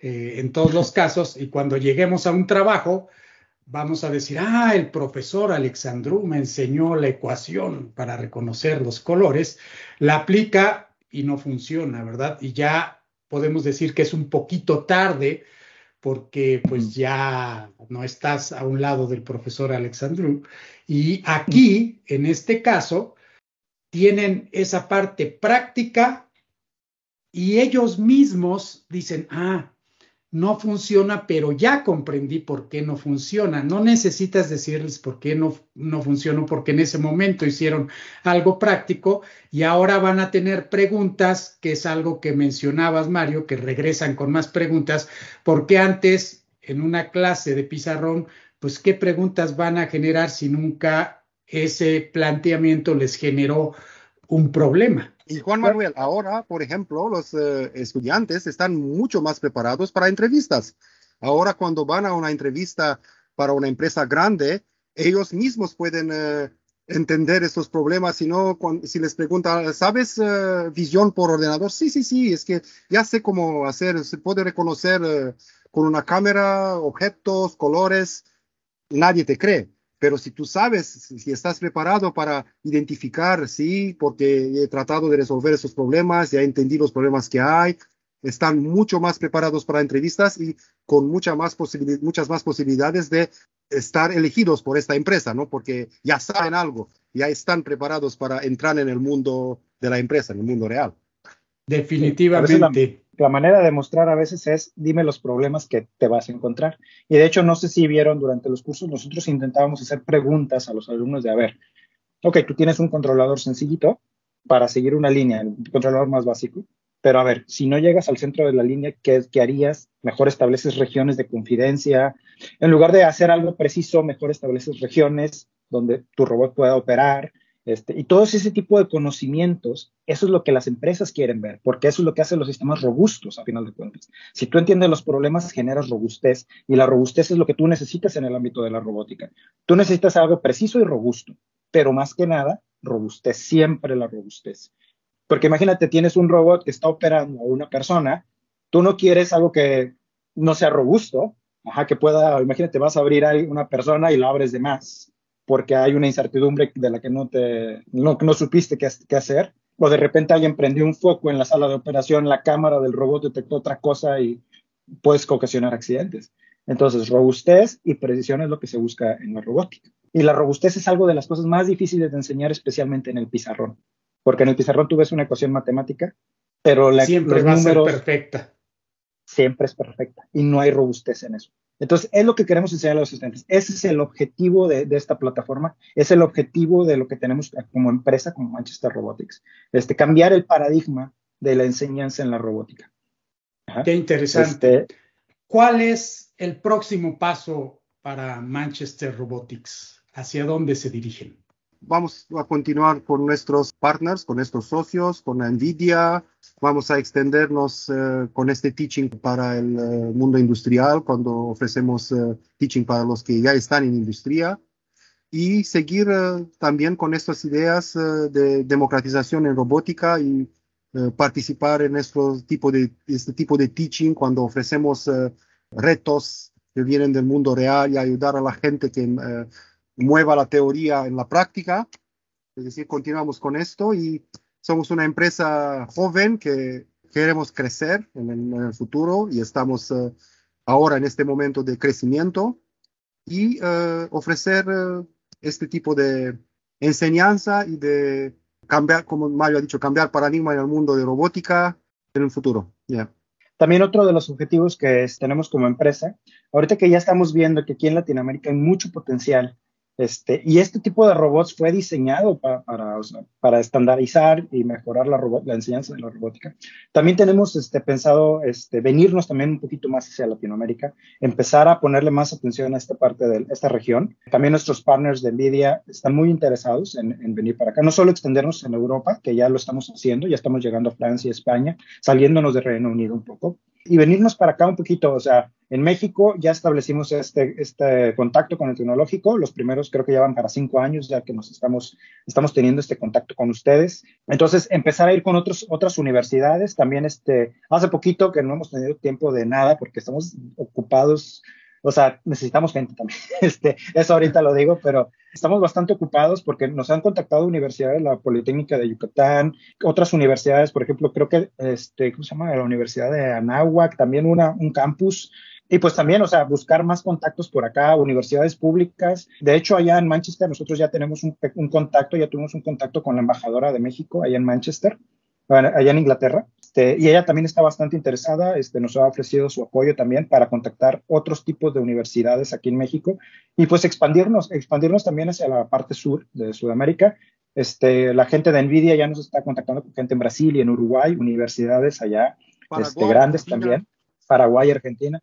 eh, en todos los casos y cuando lleguemos a un trabajo, vamos a decir, ah, el profesor Alexandru me enseñó la ecuación para reconocer los colores, la aplica y no funciona, ¿verdad? Y ya podemos decir que es un poquito tarde porque pues ya no estás a un lado del profesor Alexandru. Y aquí, en este caso, tienen esa parte práctica y ellos mismos dicen, ah, no funciona, pero ya comprendí por qué no funciona. No necesitas decirles por qué no, no funcionó, porque en ese momento hicieron algo práctico y ahora van a tener preguntas, que es algo que mencionabas, Mario, que regresan con más preguntas, porque antes en una clase de pizarrón, pues qué preguntas van a generar si nunca ese planteamiento les generó un problema. Y Juan Manuel, ahora, por ejemplo, los eh, estudiantes están mucho más preparados para entrevistas. Ahora, cuando van a una entrevista para una empresa grande, ellos mismos pueden eh, entender estos problemas. Si no, si les preguntan, ¿sabes eh, visión por ordenador? Sí, sí, sí, es que ya sé cómo hacer, se puede reconocer con una cámara objetos, colores, nadie te cree. Pero si tú sabes, si estás preparado para identificar, sí, porque he tratado de resolver esos problemas, ya entendí los problemas que hay, están mucho más preparados para entrevistas y con muchas más posibilidades de estar elegidos por esta empresa, ¿no? Porque ya saben algo, ya están preparados para entrar en el mundo de la empresa, en el mundo real. Definitivamente la manera de mostrar a veces es dime los problemas que te vas a encontrar. Y de hecho, no sé si vieron durante los cursos, nosotros intentábamos hacer preguntas a los alumnos de, a ver, ok, tú tienes un controlador sencillito para seguir una línea, el controlador más básico, pero a ver, si no llegas al centro de la línea, ¿qué, qué harías? Mejor estableces regiones de confidencia. En lugar de hacer algo preciso, mejor estableces regiones donde tu robot pueda operar. Este, y todo ese tipo de conocimientos, eso es lo que las empresas quieren ver, porque eso es lo que hace los sistemas robustos, a final de cuentas. Si tú entiendes los problemas, generas robustez, y la robustez es lo que tú necesitas en el ámbito de la robótica. Tú necesitas algo preciso y robusto, pero más que nada, robustez, siempre la robustez. Porque imagínate, tienes un robot que está operando a una persona, tú no quieres algo que no sea robusto, ajá, que pueda, imagínate, vas a abrir a una persona y la abres de más porque hay una incertidumbre de la que no, te, no, no supiste qué, qué, hacer, o de repente alguien prendió un foco en la sala de operación, la cámara del robot detectó otra cosa y puedes ocasionar accidentes. Entonces, robustez y precisión es lo que se busca en la robótica. Y la robustez es algo de las cosas más difíciles de enseñar, especialmente en el pizarrón, porque en el pizarrón tú ves una ecuación matemática, pero la, siempre va a ser perfecta. Siempre es perfecta y no hay robustez en eso. Entonces, es lo que queremos enseñar a los estudiantes. Ese es el objetivo de, esta plataforma, es el objetivo de lo que tenemos como empresa, como Manchester Robotics. Este, cambiar el paradigma de la enseñanza en la robótica. Qué interesante. Este, ¿Cuál es el próximo paso para Manchester Robotics? ¿Hacia dónde se dirigen? Vamos a continuar con nuestros partners, con nuestros socios, con NVIDIA. Vamos a extendernos eh, con este teaching para el eh, mundo industrial, cuando ofrecemos eh, teaching para los que ya están en industria. Y seguir también con estas ideas de democratización en robótica y participar en tipo de, este tipo de teaching cuando ofrecemos retos que vienen del mundo real y ayudar a la gente que mueva la teoría en la práctica. Es decir, continuamos con esto y somos una empresa joven que queremos crecer en el, futuro y estamos eh, ahora en este momento de crecimiento y eh, ofrecer eh, este tipo de enseñanza y de cambiar, como Mario ha dicho, cambiar paradigma en el mundo de robótica en el futuro. También otro de los objetivos que tenemos como empresa, ahorita que ya estamos viendo que aquí en Latinoamérica hay mucho potencial este, y este tipo de robots fue diseñado para, para, estandarizar y mejorar la, enseñanza de la robótica. También tenemos este, pensado este, venirnos también un poquito más hacia Latinoamérica, empezar a ponerle más atención a esta parte de esta región. También nuestros partners de NVIDIA están muy interesados en, en venir para acá, no solo extendernos en Europa, que ya lo estamos haciendo, ya estamos llegando a Francia y España, saliéndonos de Reino Unido un poco, y venirnos para acá un poquito, o sea, en México ya establecimos este, este contacto con el tecnológico, los primeros creo que ya van para cinco años ya que nos estamos, estamos teniendo este contacto con ustedes. Entonces, empezar a ir con otros, otras universidades, también este, hace poquito que no hemos tenido tiempo de nada porque estamos ocupados o sea, necesitamos gente también. Este, eso ahorita lo digo, pero estamos bastante ocupados porque nos han contactado universidades, la Politécnica de Yucatán, otras universidades, por ejemplo, creo que, este, ¿cómo se llama? La Universidad de Anáhuac, también una, un campus Y pues también, o sea, buscar más contactos por acá, universidades públicas. De hecho, allá en Manchester nosotros ya tenemos un, un contacto, ya tuvimos un contacto con la embajadora de México allá en Manchester, allá en Inglaterra. Este, y ella también está bastante interesada, este, nos ha ofrecido su apoyo también para contactar otros tipos de universidades aquí en México y pues expandirnos, expandirnos también hacia la parte sur de Sudamérica. Este, la gente de Nvidia ya nos está contactando con gente en Brasil y en Uruguay, universidades allá este, grandes también, Paraguay, Argentina.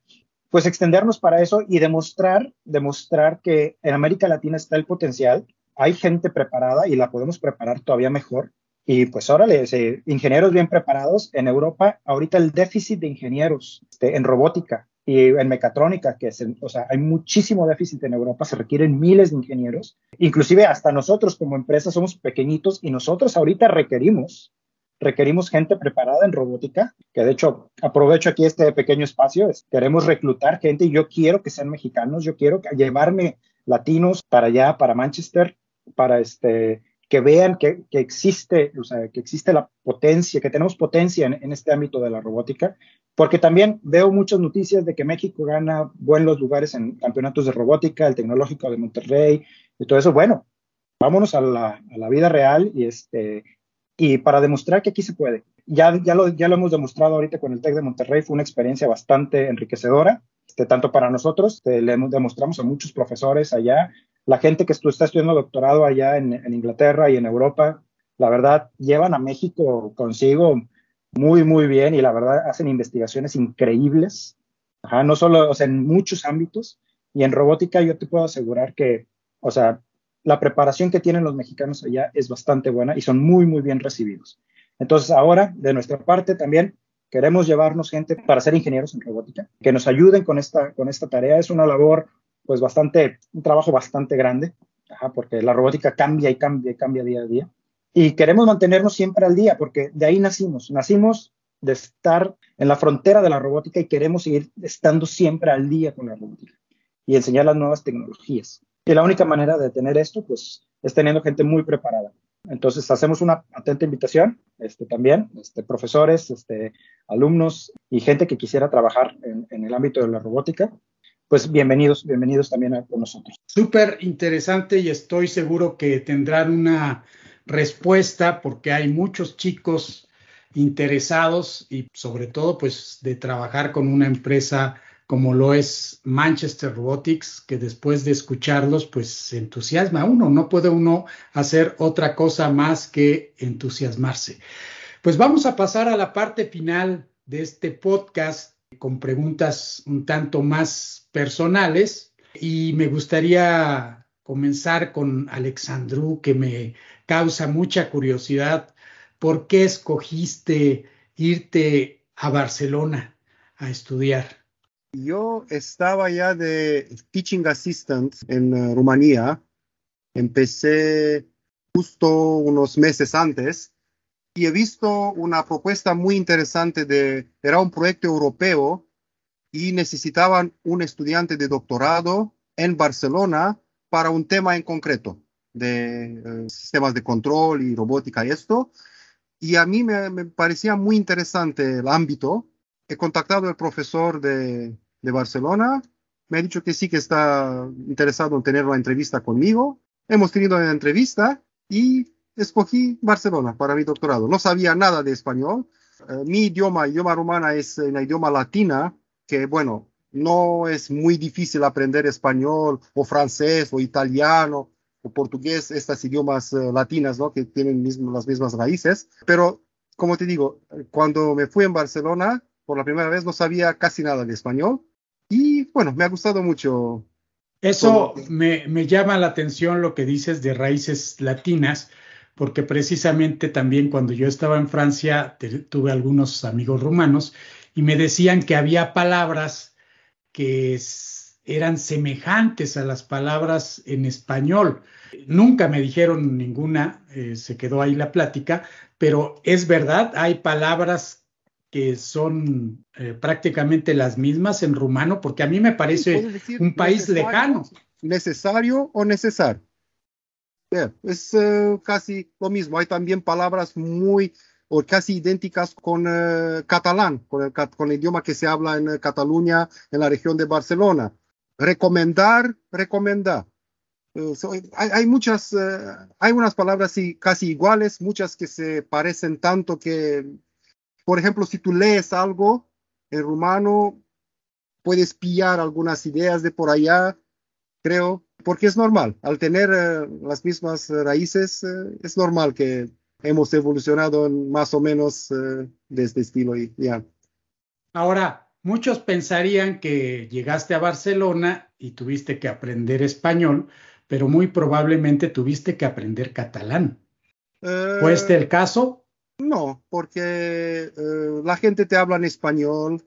Pues extendernos para eso y demostrar, demostrar que en América Latina está el potencial, hay gente preparada y la podemos preparar todavía mejor y pues órale, ingenieros bien preparados. En Europa, ahorita el déficit de ingenieros este, en robótica y en mecatrónica, que es, o sea, hay muchísimo déficit en Europa, se requieren miles de ingenieros. Inclusive hasta nosotros como empresa somos pequeñitos y nosotros ahorita requerimos requerimos gente preparada en robótica, que de hecho aprovecho aquí este pequeño espacio, queremos reclutar gente y yo quiero que sean mexicanos, yo quiero llevarme latinos para allá, para Manchester, para este, que vean que, existe, o sea, que existe la potencia, que tenemos potencia en, este ámbito de la robótica, porque también veo muchas noticias de que México gana buenos lugares en campeonatos de robótica, el tecnológico de Monterrey y todo eso. Bueno, vámonos a la, vida real y, este, y para demostrar que aquí se puede. Ya, ya, lo, ya lo hemos demostrado ahorita con el TEC de Monterrey, fue una experiencia bastante enriquecedora, este, tanto para nosotros, este, le demostramos a muchos profesores allá, la gente que está estudiando doctorado allá en, Inglaterra y en Europa, la verdad, llevan a México consigo muy, muy bien y la verdad hacen investigaciones increíbles, no solo, o sea, en muchos ámbitos. Y en robótica yo te puedo asegurar que, o sea, la preparación que tienen los mexicanos allá es bastante buena y son muy, muy bien recibidos. Entonces, ahora, de nuestra parte también, queremos llevarnos gente para ser ingenieros en robótica, que nos ayuden con esta, con esta tarea. Es una labor pues bastante, un trabajo bastante grande, porque la robótica cambia y cambia y cambia día a día. Y queremos mantenernos siempre al día, porque de ahí nacimos. Nacimos de estar en la frontera de la robótica y queremos seguir estando siempre al día con la robótica y enseñar las nuevas tecnologías. Y la única manera de tener esto, pues, es teniendo gente muy preparada. Entonces, hacemos una atenta invitación este, también, este, profesores, este, alumnos y gente que quisiera trabajar en, en el ámbito de la robótica pues bienvenidos, bienvenidos también a, con nosotros. Súper interesante y estoy seguro que tendrán una respuesta porque hay muchos chicos interesados y sobre todo pues de trabajar con una empresa como lo es Manchester Robotics, que después de escucharlos pues se entusiasma uno, no puede uno hacer otra cosa más que entusiasmarse. Pues vamos a pasar a la parte final de este podcast con preguntas un tanto más personales y me gustaría comenzar con Alexandru, que me causa mucha curiosidad. ¿Por qué escogiste irte a Barcelona a estudiar? Yo estaba ya de teaching assistant en uh, Rumanía. Empecé justo unos meses antes y he visto una propuesta muy interesante de, era un proyecto europeo y necesitaban un estudiante de doctorado en Barcelona para un tema en concreto de eh, sistemas de control y robótica y esto. Y a mí me, parecía muy interesante el ámbito. He contactado al profesor de, de Barcelona, me ha dicho que sí que está interesado en tener una entrevista conmigo. Hemos tenido una entrevista y escogí Barcelona para mi doctorado. No sabía nada de español. Eh, mi idioma, idioma rumana, es en idioma latina, que bueno, no es muy difícil aprender español o francés o italiano o portugués, estas idiomas uh, latinas, ¿no? Que tienen mismo, las mismas raíces. Pero, como te digo, cuando me fui en Barcelona, por la primera vez no sabía casi nada de español. Y bueno, me ha gustado mucho. Eso me, me llama la atención lo que dices de raíces latinas, porque precisamente también cuando yo estaba en Francia tuve algunos amigos rumanos y me decían que había palabras que eran semejantes a las palabras en español. Nunca me dijeron ninguna, eh, se quedó ahí la plática, pero es verdad, hay palabras que son eh, prácticamente las mismas en rumano, porque a mí me parece un país lejano. Necesario o necesario es eh, casi lo mismo. Hay también palabras muy o casi idénticas con eh, catalán, con el, idioma que se habla en eh, Cataluña, en la región de Barcelona. Recomendar, recomendar. Eh, hay, hay, muchas, hay unas palabras casi iguales, muchas que se parecen tanto que, por ejemplo, si tú lees algo en rumano, puedes pillar algunas ideas de por allá, creo, porque es normal. Al tener las mismas raíces, es normal que hemos evolucionado más o menos eh, de este estilo. Y, ya. Ahora, muchos pensarían que llegaste a Barcelona y tuviste que aprender español, pero muy probablemente tuviste que aprender catalán. ¿Fue este el caso? No, porque eh, la gente te habla en español,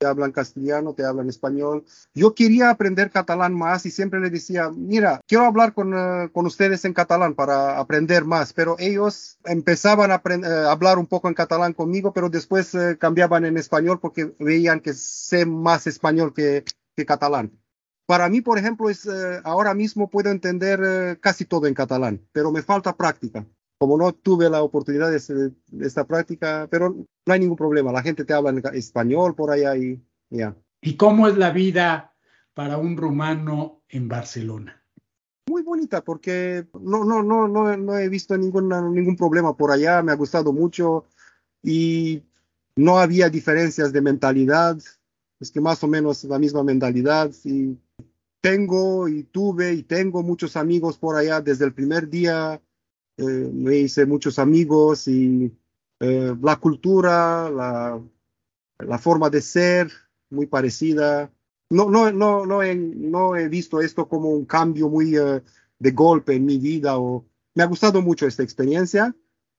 te hablan castellano, te hablan español. Yo quería aprender catalán más y siempre le decía, mira, quiero hablar con, uh, con ustedes en catalán para aprender más, pero ellos empezaban a uh, hablar un poco en catalán conmigo, pero después uh, cambiaban en español porque veían que sé más español que, que catalán. Para mí, por ejemplo, es, ahora mismo puedo entender casi todo en catalán, pero me falta práctica como no tuve la oportunidad de, esta práctica, pero no hay ningún problema. La gente te habla en español por allá y ya. ¿Y cómo es la vida para un rumano en Barcelona? Muy bonita porque no, no, no, no, no he visto ningún, ningún problema por allá. Me ha gustado mucho y no había diferencias de mentalidad. Es que más o menos la misma mentalidad y tengo y tuve y tengo muchos amigos por allá desde el primer día eh, me hice muchos amigos y eh, la cultura, la, la, forma de ser muy parecida. No, no, no, no, he, no he visto esto como un cambio muy eh, de golpe en mi vida. O, me ha gustado mucho esta experiencia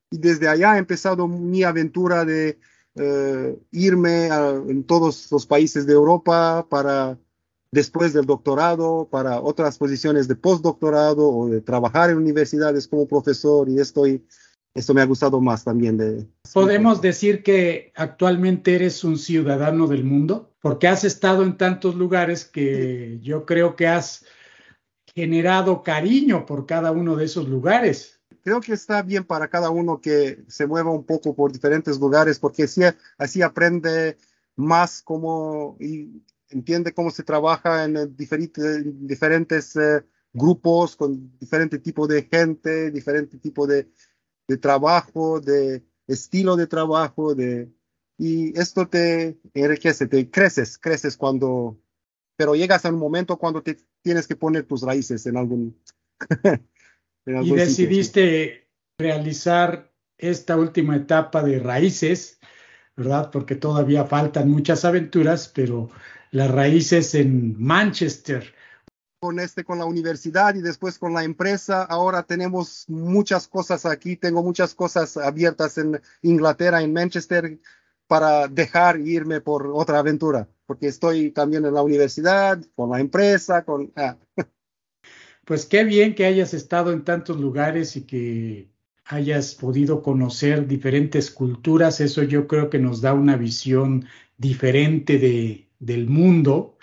y desde allá he empezado mi aventura de irme en todos los países de Europa para después del doctorado para otras posiciones de postdoctorado o de trabajar en universidades como profesor y estoy, esto me ha gustado más también. De, ¿Podemos decir que actualmente eres un ciudadano del mundo? Porque has estado en tantos lugares que yo creo que has generado cariño por cada uno de esos lugares creo que está bien para cada uno que se mueva un poco por diferentes lugares, porque así, así aprende más cómo y entiende cómo se trabaja en diferentes, diferentes eh, grupos, con diferente tipo de gente, diferente tipo de, de, trabajo, de estilo de trabajo, de, y esto te enriquece, te creces, creces cuando, pero llegas a un momento cuando te tienes que poner tus raíces en algún... en algún y decidiste realizar esta última etapa de raíces, ¿verdad? Porque todavía faltan muchas aventuras, pero las raíces en Manchester. Con este, con la universidad y después con la empresa. Ahora tenemos muchas cosas aquí. Tengo muchas cosas abiertas en Inglaterra, en Manchester, para dejar irme por otra aventura, porque estoy también en la universidad, con la empresa, con... Ah. Pues qué bien que hayas estado en tantos lugares y que hayas podido conocer diferentes culturas. Eso yo creo que nos da una visión diferente de, del mundo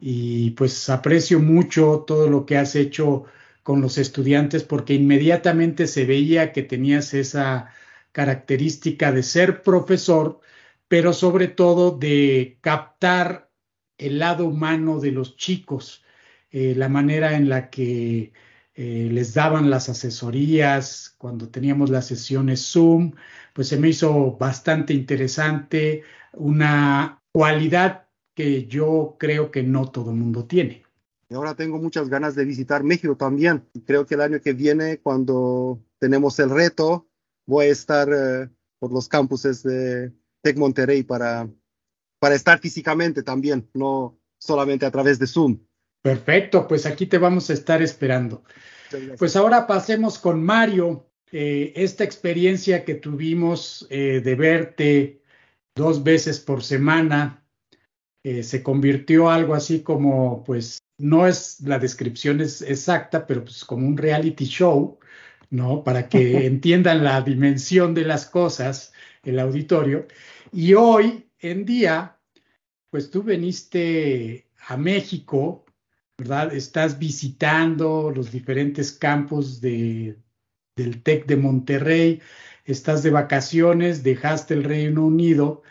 y pues aprecio mucho todo lo que has hecho con los estudiantes porque inmediatamente se veía que tenías esa característica de ser profesor, pero sobre todo de captar el lado humano de los chicos, eh, la manera en la que eh, les daban las asesorías cuando teníamos las sesiones Zoom, pues se me hizo bastante interesante, una cualidad que yo creo que no todo el mundo tiene. Y ahora tengo muchas ganas de visitar México también. Creo que el año que viene, cuando tenemos el reto, voy a estar eh, por los campuses de Tec Monterrey para, para estar físicamente también, no solamente a través de Zoom. Perfecto, pues aquí te vamos a estar esperando. Pues ahora pasemos con Mario. Eh, esta experiencia que tuvimos eh, de verte dos veces por semana eh, se convirtió algo así como, pues, no es la descripción es exacta, pero pues como un reality show, ¿no? Para que entiendan la dimensión de las cosas, el auditorio. Y hoy en día, pues tú veniste a México, ¿verdad? Estás visitando los diferentes campos de, del TEC de Monterrey, estás de vacaciones, dejaste el Reino Unido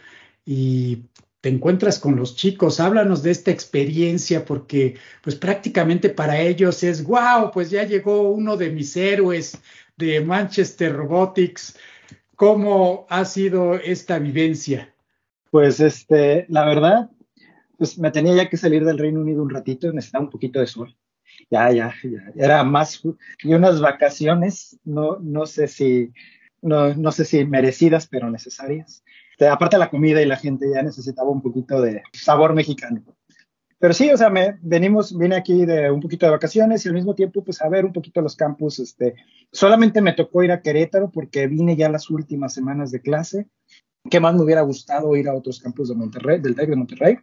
y te encuentras con los chicos. Háblanos de esta experiencia porque pues prácticamente para ellos es, wow, pues ya llegó uno de mis héroes de Manchester Robotics. ¿Cómo ha sido esta vivencia? Pues este, la verdad, pues me tenía ya que salir del Reino Unido un ratito, necesitaba un poquito de sol. Ya, ya, ya, era más y unas vacaciones, no, no sé si, no, no sé si merecidas, pero necesarias. Aparte la comida y la gente ya necesitaba un poquito de sabor mexicano. Pero sí, o sea, me, venimos, vine aquí de un poquito de vacaciones y al mismo tiempo, pues a ver un poquito los campus. Este, solamente me tocó ir a Querétaro porque vine ya las últimas semanas de clase. ¿Qué más me hubiera gustado ir a otros campus de Monterrey, del TEC de Monterrey?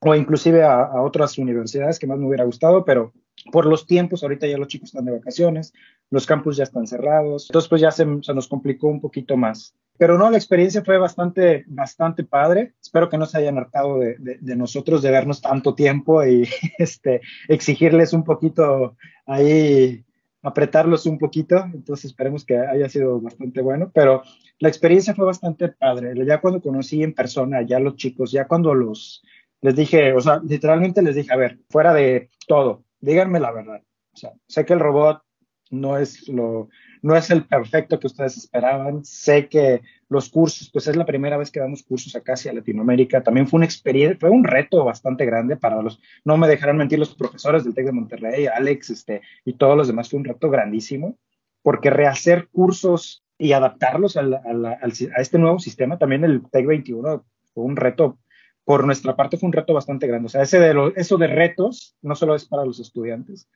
O inclusive a, a otras universidades que más me hubiera gustado, pero por los tiempos, ahorita ya los chicos están de vacaciones, los campus ya están cerrados, entonces pues ya se, se, nos complicó un poquito más. Pero no, la experiencia fue bastante, bastante padre. Espero que no se hayan hartado de, nosotros de vernos tanto tiempo y este, exigirles un poquito ahí, apretarlos un poquito. Entonces esperemos que haya sido bastante bueno. Pero la experiencia fue bastante padre. Ya cuando conocí en persona, ya los chicos, ya cuando los, les dije, o sea, literalmente les dije, a ver, fuera de todo, díganme la verdad. O sea, sé que el robot no es lo, no es el perfecto que ustedes esperaban. Sé que los cursos, pues es la primera vez que damos cursos acá hacia Latinoamérica. También fue una experiencia, fue un reto bastante grande para los, no me dejarán mentir los profesores del TEC de Monterrey, Alex, este, y todos los demás, fue un reto grandísimo, porque rehacer cursos y adaptarlos a, la, a, a este nuevo sistema, también el TEC 21 fue un reto por nuestra parte fue un reto bastante grande. O sea, ese de eso de retos no solo es para los estudiantes,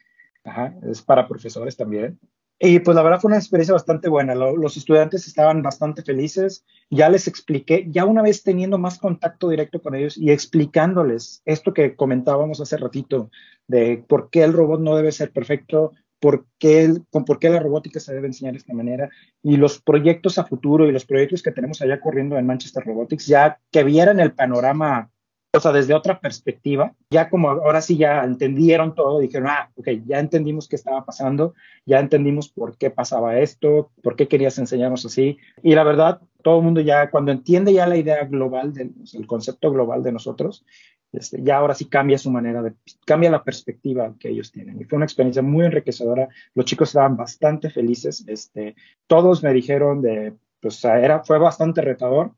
es para profesores también. Y pues la verdad fue una experiencia bastante buena. Lo, los estudiantes estaban bastante felices. Ya les expliqué, ya una vez teniendo más contacto directo con ellos y explicándoles esto que comentábamos hace ratito, de por qué el robot no debe ser perfecto, por qué, con por qué la robótica se debe enseñar de esta manera y los proyectos a futuro y los proyectos que tenemos allá corriendo en Manchester Robotics, ya que vieran el panorama, o sea, desde otra perspectiva, ya como ahora sí ya entendieron todo, dijeron, ah, ok, ya entendimos qué estaba pasando, ya entendimos por qué pasaba esto, por qué querías enseñarnos así. Y la verdad, todo el mundo ya, cuando entiende ya la idea global, del, el concepto global de nosotros, este, ya ahora sí cambia su manera de, cambia la perspectiva que ellos tienen. Y fue una experiencia muy enriquecedora. Los chicos estaban bastante felices. Este, todos me dijeron de, pues era, fue bastante retador.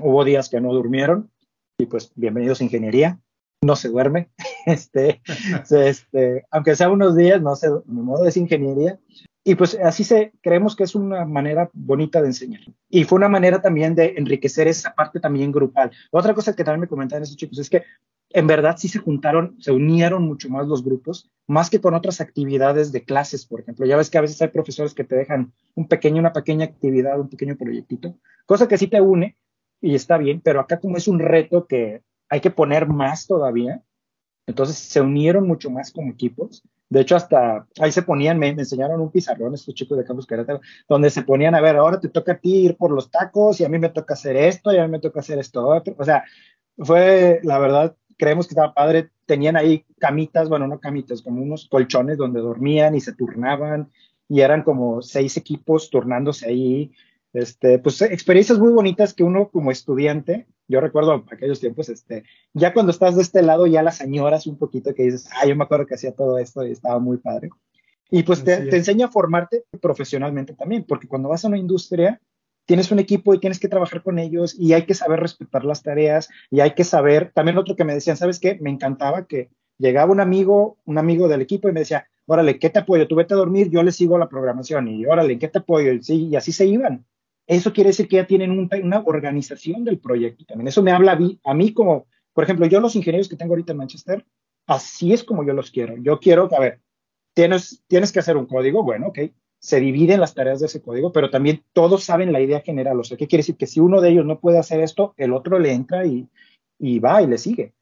Hubo días que no durmieron y pues bienvenidos a ingeniería. No se duerme. Este, este, aunque sea unos días, no sé, mi modo es ingeniería. Y pues así se, creemos que es una manera bonita de enseñar. Y fue una manera también de enriquecer esa parte también grupal. Otra cosa que también me comentaron esos chicos es que en verdad sí se juntaron, se unieron mucho más los grupos, más que con otras actividades de clases, por ejemplo. Ya ves que a veces hay profesores que te dejan un pequeño, una pequeña actividad, un pequeño proyectito, cosa que sí te une y está bien, pero acá como es un reto que hay que poner más todavía, entonces se unieron mucho más como equipos de hecho, hasta ahí se ponían, me, enseñaron un pizarrón estos chicos de Campus Querétaro, donde se ponían a ver, ahora te toca a ti ir por los tacos y a mí me toca hacer esto y a mí me toca hacer esto otro. O sea, fue, la verdad, creemos que estaba padre. Tenían ahí camitas, bueno, no camitas, como unos colchones donde dormían y se turnaban y eran como seis equipos turnándose ahí. Este, pues experiencias muy bonitas que uno como estudiante yo recuerdo aquellos tiempos, este, ya cuando estás de este lado ya las añoras un poquito que dices, ah, yo me acuerdo que hacía todo esto y estaba muy padre. Y pues te, te, enseña a formarte profesionalmente también, porque cuando vas a una industria, tienes un equipo y tienes que trabajar con ellos y hay que saber respetar las tareas y hay que saber, también otro que me decían, ¿sabes qué? Me encantaba que llegaba un amigo, un amigo del equipo y me decía, órale, ¿qué te apoyo? Tú vete a dormir, yo le sigo la programación y órale, ¿qué te apoyo? Y, sí, y así se iban eso quiere decir que ya tienen un, una organización del proyecto también. Eso me habla a mí, como, por ejemplo, yo los ingenieros que tengo ahorita en Manchester, así es como yo los quiero. Yo quiero a ver, tienes, tienes que hacer un código, bueno, ok, se dividen las tareas de ese código, pero también todos saben la idea general. O sea, ¿qué quiere decir? Que si uno de ellos no puede hacer esto, el otro le entra y, y va y le sigue.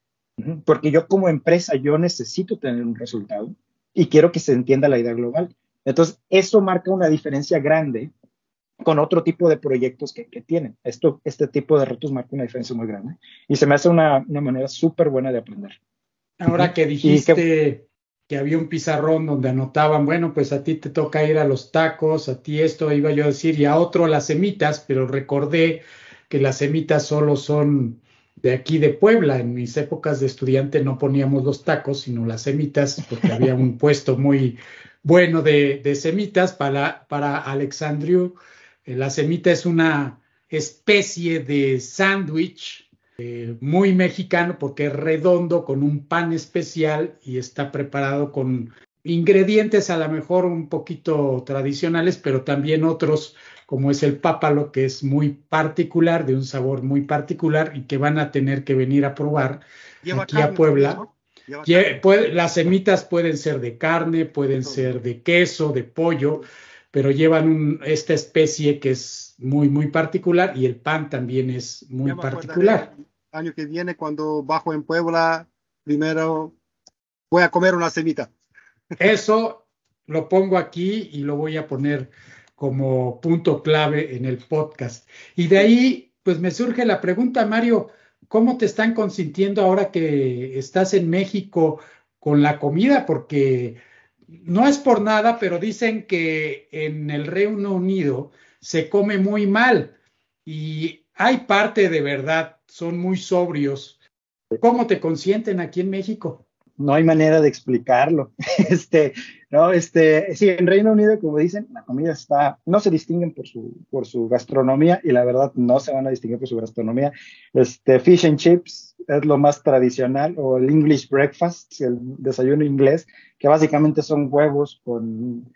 Porque yo como empresa, yo necesito tener un resultado y quiero que se entienda la idea global. Entonces, eso marca una diferencia grande con otro tipo de proyectos que, que, tienen. Esto, este tipo de retos marca una diferencia muy grande y se me hace una, una manera súper buena de aprender. Ahora que dijiste, que, que había un pizarrón donde anotaban, bueno, pues a ti te toca ir a los tacos, a ti esto iba yo a decir, y a otro las semitas, pero recordé que las semitas solo son de aquí de Puebla. En mis épocas de estudiante no poníamos los tacos, sino las semitas, porque había un puesto muy bueno de, semitas para, para Alexandriu. Eh, la semita es una especie de sándwich eh, muy mexicano porque es redondo con un pan especial y está preparado con ingredientes a lo mejor un poquito tradicionales, pero también otros como es el pápalo, que es muy particular, de un sabor muy particular y que van a tener que venir a probar aquí a Puebla. las semitas pueden ser de carne, pueden ser de queso, de pollo, pero llevan esta especie que es muy, muy particular y el pan también es muy particular. año que viene, cuando bajo en Puebla, primero voy a comer una semita. Eso lo pongo aquí y lo voy a poner como punto clave en el podcast. Y de ahí, pues me surge la pregunta, Mario, ¿cómo te están consintiendo ahora que estás en México con la comida? Porque no es por nada, pero dicen que en el Reino Unido se come muy mal y hay parte de verdad, son muy sobrios. ¿Cómo te consienten aquí en México? no hay manera de explicarlo. Este, no, este, sí, en Reino Unido, como dicen, la comida está, no se distinguen por su, por su gastronomía y la verdad no se van a distinguir por su gastronomía. Este, fish and chips es lo más tradicional o el English breakfast, el desayuno inglés, que básicamente son huevos con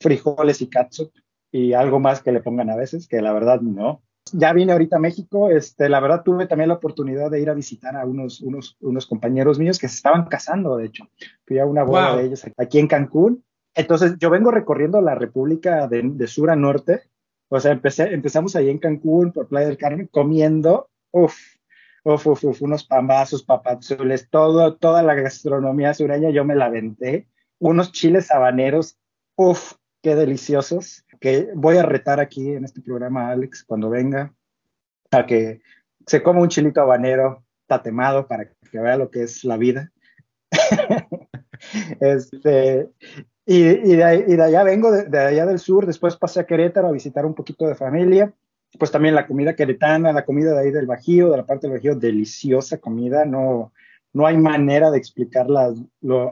frijoles y catsup y algo más que le pongan a veces, que la verdad no ya vine ahorita a México, este, la verdad tuve también la oportunidad de ir a visitar a unos, unos, unos compañeros míos que se estaban casando, de hecho. Fui a una boda de ellos aquí en Cancún. Entonces, yo vengo recorriendo la República de, sur a norte. O sea, empecé, empezamos ahí en Cancún, por Playa del Carmen, comiendo, uff, uf, uf, uf, unos pambazos, papazules, todo, toda la gastronomía sureña, yo me la aventé. Unos chiles habaneros, uff, qué deliciosos que voy a retar aquí en este programa a Alex cuando venga a que se coma un chilito habanero tatemado para que vea lo que es la vida. este, y, de, allá vengo, de, allá del sur, después pasé a Querétaro a visitar un poquito de familia, pues también la comida queretana, la comida de ahí del Bajío, de la parte del Bajío, deliciosa comida, no, no hay manera de explicarla.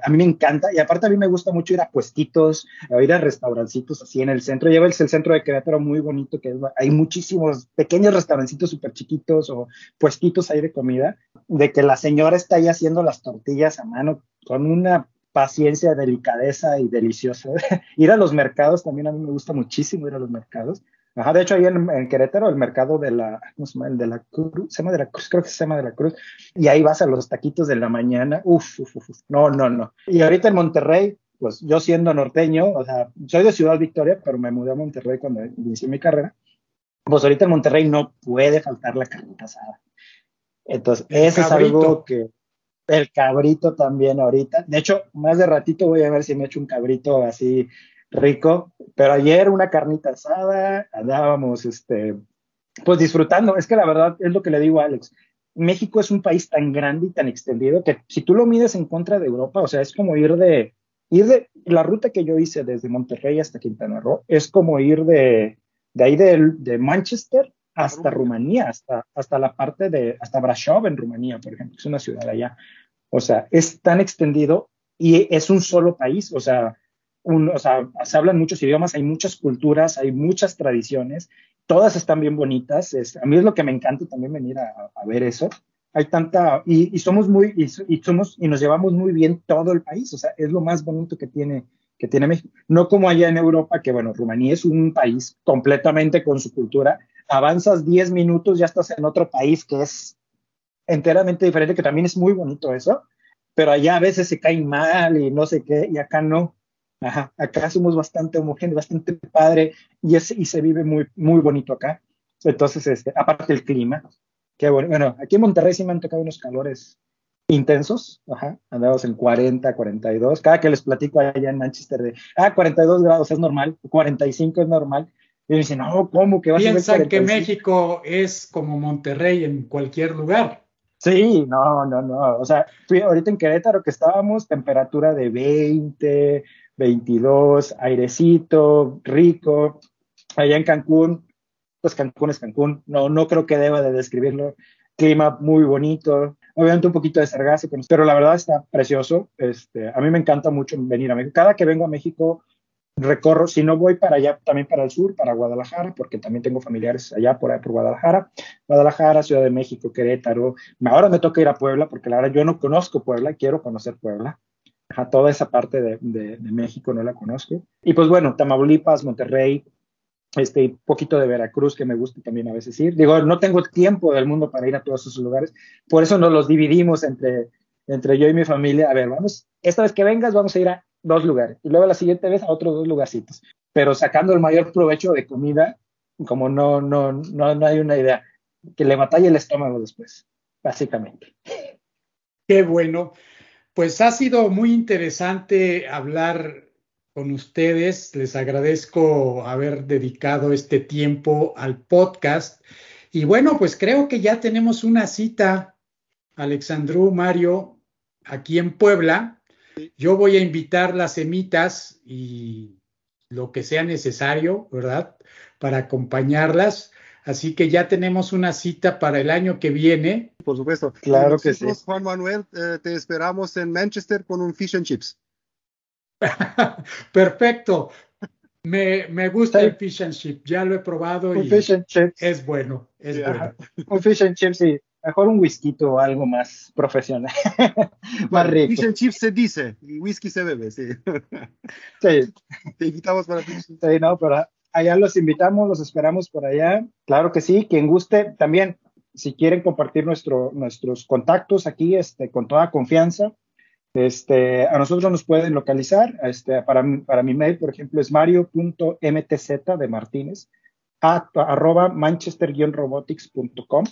a mí me encanta y aparte a mí me gusta mucho ir a puestitos, a ir a restaurancitos así en el centro. Lleva el, centro de Querétaro muy bonito, que hay muchísimos pequeños restaurancitos súper chiquitos o puestitos ahí de comida, de que la señora está ahí haciendo las tortillas a mano con una paciencia, delicadeza y deliciosa. ir a los mercados también a mí me gusta muchísimo ir a los mercados. Ajá, de hecho, ahí en, Querétaro, el mercado de la, ¿cómo se llama? El de la Cruz, se llama de la Cruz, creo que se llama de la Cruz, y ahí vas a los taquitos de la mañana, uf, uf, uf, no, no, no. Y ahorita en Monterrey, pues yo siendo norteño, o sea, soy de Ciudad Victoria, pero me mudé a Monterrey cuando inicié mi carrera, pues ahorita en Monterrey no puede faltar la carnita asada. Entonces, ese es algo que, el cabrito también ahorita. De hecho, más de ratito voy a ver si me echo un cabrito así rico, pero ayer una carnita asada, andábamos, este, pues disfrutando. Es que la verdad es lo que le digo a Alex. México es un país tan grande y tan extendido que si tú lo mides en contra de Europa, o sea, es como ir de, ir de, la ruta que yo hice desde Monterrey hasta Quintana Roo, es como ir de, de ahí de, de Manchester hasta Rumanía, hasta, hasta la parte de, hasta Brasov en Rumanía, por ejemplo, es una ciudad allá. O sea, es tan extendido y es un solo país, o sea, o sea, se hablan muchos idiomas, hay muchas culturas, hay muchas tradiciones, todas están bien bonitas. a mí es lo que me encanta también venir a, ver eso. Hay tanta, y, somos muy, y, somos, y nos llevamos muy bien todo el país, o sea, es lo más bonito que tiene, que tiene México. No como allá en Europa, que bueno, Rumanía es un país completamente con su cultura. Avanzas 10 minutos, ya estás en otro país que es enteramente diferente, que también es muy bonito eso, pero allá a veces se cae mal y no sé qué, y acá no Ajá, acá somos bastante homogéneos, bastante padre y, es, y se vive muy, muy bonito acá. Entonces, este, aparte el clima, qué bueno. Bueno, aquí en Monterrey sí me han tocado unos calores intensos, ajá, andamos en 40, 42. Cada que les platico allá en Manchester de, ah, 42 grados es normal, 45 es normal. Y dicen, no, ¿cómo que va a ser? Piensan que México es como Monterrey en cualquier lugar. Sí, no, no, no. O sea, fui ahorita en Querétaro que estábamos, temperatura de 20, 22, airecito, rico. Allá en Cancún, pues Cancún es Cancún. No, no creo que deba de describirlo. Clima muy bonito, obviamente un poquito de sargazo, pero la verdad está precioso. Este, a mí me encanta mucho venir a México. Cada que vengo a México, recorro, si no voy para allá, también para el sur, para Guadalajara, porque también tengo familiares allá por, por Guadalajara, Guadalajara, Ciudad de México, Querétaro. Ahora me toca ir a Puebla, porque la verdad yo no conozco Puebla, quiero conocer Puebla. A toda esa parte de, México no la conozco. Y pues bueno, Tamaulipas, Monterrey, este, poquito de Veracruz que me gusta también a veces ir. Digo, no tengo tiempo del mundo para ir a todos esos lugares, por eso nos los dividimos entre, entre yo y mi familia. A ver, vamos, esta vez que vengas vamos a ir a dos lugares y luego la siguiente vez a otros dos lugarcitos, pero sacando el mayor provecho de comida, como no, no, no, no hay una idea, que le batalle el estómago después, básicamente. Qué bueno. Pues ha sido muy interesante hablar con ustedes. Les agradezco haber dedicado este tiempo al podcast. Y bueno, pues creo que ya tenemos una cita, Alexandru, Mario, aquí en Puebla. Yo voy a invitar las semitas y lo que sea necesario, ¿verdad? Para acompañarlas. Así que ya tenemos una cita para el año que viene. Por supuesto. Claro que sí. Juan Manuel, eh, te esperamos en Manchester con un fish and chips. Perfecto. Me, me gusta el fish and chips. Ya lo he probado y es bueno. Es bueno. Un fish and chips, sí mejor un whisky o algo más profesional, más rico. Fish and chips se dice, y whisky se bebe, sí. sí. Te invitamos para Sí, no, pero allá los invitamos, los esperamos por allá. Claro que sí, quien guste, también, si quieren compartir nuestro, nuestros contactos aquí, este, con toda confianza, este, a nosotros nos pueden localizar, este, para, para mi mail, por ejemplo, es mario.mtz de Martínez, a, arroba manchester-robotics.com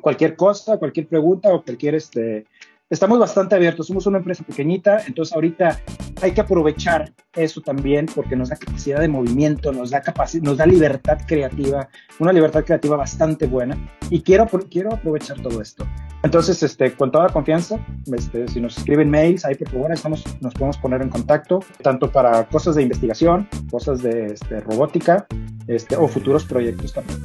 cualquier cosa, cualquier pregunta o cualquier este, estamos bastante abiertos, somos una empresa pequeñita, entonces ahorita hay que aprovechar eso también porque nos da capacidad de movimiento, nos da capacidad, nos da libertad creativa, una libertad creativa bastante buena y quiero, quiero aprovechar todo esto. Entonces, este, con toda confianza, este, si nos escriben mails, ahí por favor estamos, nos podemos poner en contacto, tanto para cosas de investigación, cosas de este, robótica este, o futuros proyectos también.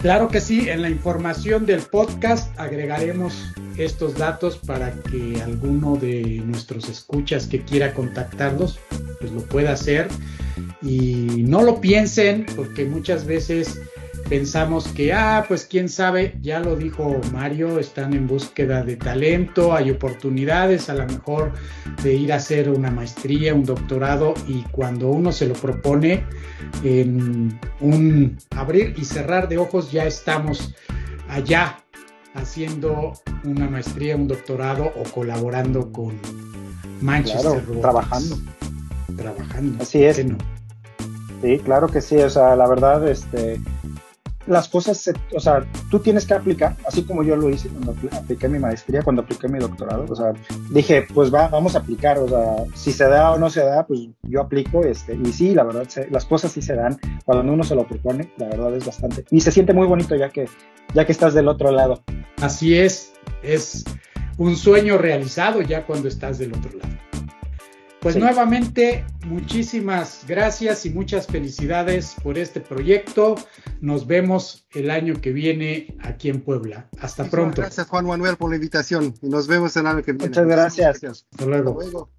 Claro que sí, en la información del podcast agregaremos estos datos para que alguno de nuestros escuchas que quiera contactarlos, pues lo pueda hacer. Y no lo piensen, porque muchas veces pensamos que, ah, pues quién sabe, ya lo dijo Mario, están en búsqueda de talento, hay oportunidades a lo mejor de ir a hacer una maestría, un doctorado y cuando uno se lo propone en un abrir y cerrar de ojos ya estamos allá haciendo una maestría, un doctorado o colaborando con Manchester trabajando. Trabajando. Así es. Sí, claro que sí. O sea, la verdad, este, las cosas, o sea, tú tienes que aplicar, así como yo lo hice cuando apliqué mi maestría, cuando apliqué mi doctorado, o sea, dije, pues va, vamos a aplicar, o sea, si se da o no se da, pues yo aplico, este, y sí, la verdad, las cosas sí se dan, cuando uno se lo propone, la verdad es bastante, y se siente muy bonito ya que, ya que estás del otro lado. Así es, es un sueño realizado ya cuando estás del otro lado. Pues nuevamente, muchísimas gracias y muchas felicidades por este proyecto. Nos vemos el año que viene aquí en Puebla. Hasta pronto. Gracias Juan Manuel por la invitación y nos vemos el año que viene. Muchas gracias. Hasta luego. Hasta luego.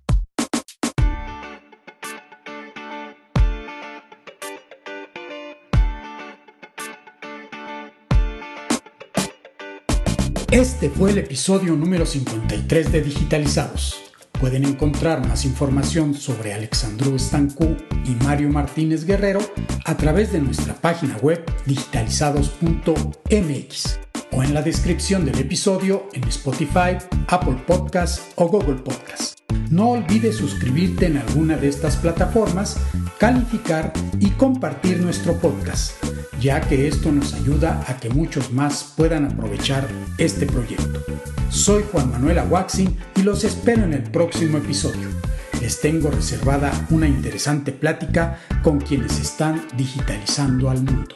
Este fue el episodio número 53 de Digitalizados. Pueden encontrar más información sobre Alexandru Stancu y Mario Martínez Guerrero a través de nuestra página web digitalizados.mx o en la descripción del episodio en Spotify, Apple Podcasts o Google Podcasts. No olvides suscribirte en alguna de estas plataformas, calificar y compartir nuestro podcast, ya que esto nos ayuda a que muchos más puedan aprovechar este proyecto. Soy Juan Manuel Aguaxin y los espero en el próximo episodio. Les tengo reservada una interesante plática con quienes están digitalizando al mundo.